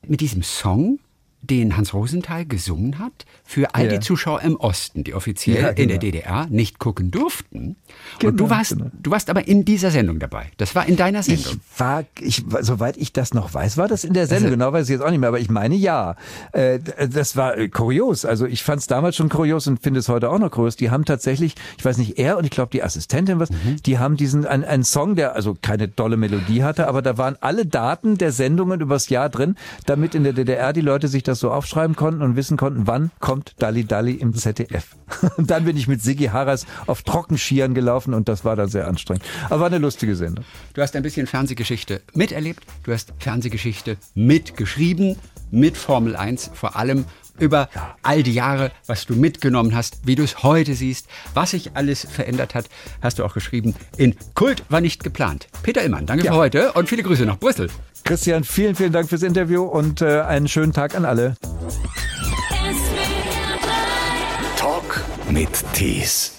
mit diesem Song, den Hans Rosenthal gesungen hat, für all
Ja.
die Zuschauer im Osten, die offiziell
Ja,
in der
genau.
DDR nicht gucken durften. und
Genau,
du warst,
genau.
du warst aber in dieser Sendung dabei. Das war in deiner Sendung.
Ich war, ich, soweit ich das noch weiß, war das in der Sendung. Genau weiß ich jetzt auch nicht mehr, aber ich meine ja. Äh, das war äh, kurios. Also ich fand es damals schon kurios und finde es heute auch noch kurios. Die haben tatsächlich, ich weiß nicht, er und ich glaube die Assistentin was, die haben diesen, ein- einen Song, der also keine dolle Melodie hatte, aber da waren alle Daten der Sendungen übers Jahr drin, damit in der DDR die Leute sich das so aufschreiben konnten und wissen konnten, wann kommt Dalli Dalli im ZDF. [LAUGHS] Und dann bin ich mit Siggi Harras auf Trockenschieren gelaufen und das war dann sehr anstrengend. Aber war eine lustige Sendung.
Du hast ein bisschen Fernsehgeschichte miterlebt, du hast Fernsehgeschichte mitgeschrieben, mit Formel 1 vor allem über all die Jahre, was du mitgenommen hast, wie du es heute siehst, was sich alles verändert hat, hast du auch geschrieben in Kult war nicht geplant. Peter Immann, danke
Ja.
für heute und viele Grüße nach Brüssel.
Christian, vielen, vielen Dank fürs Interview und äh, einen schönen Tag an alle.
Talk mit Tees.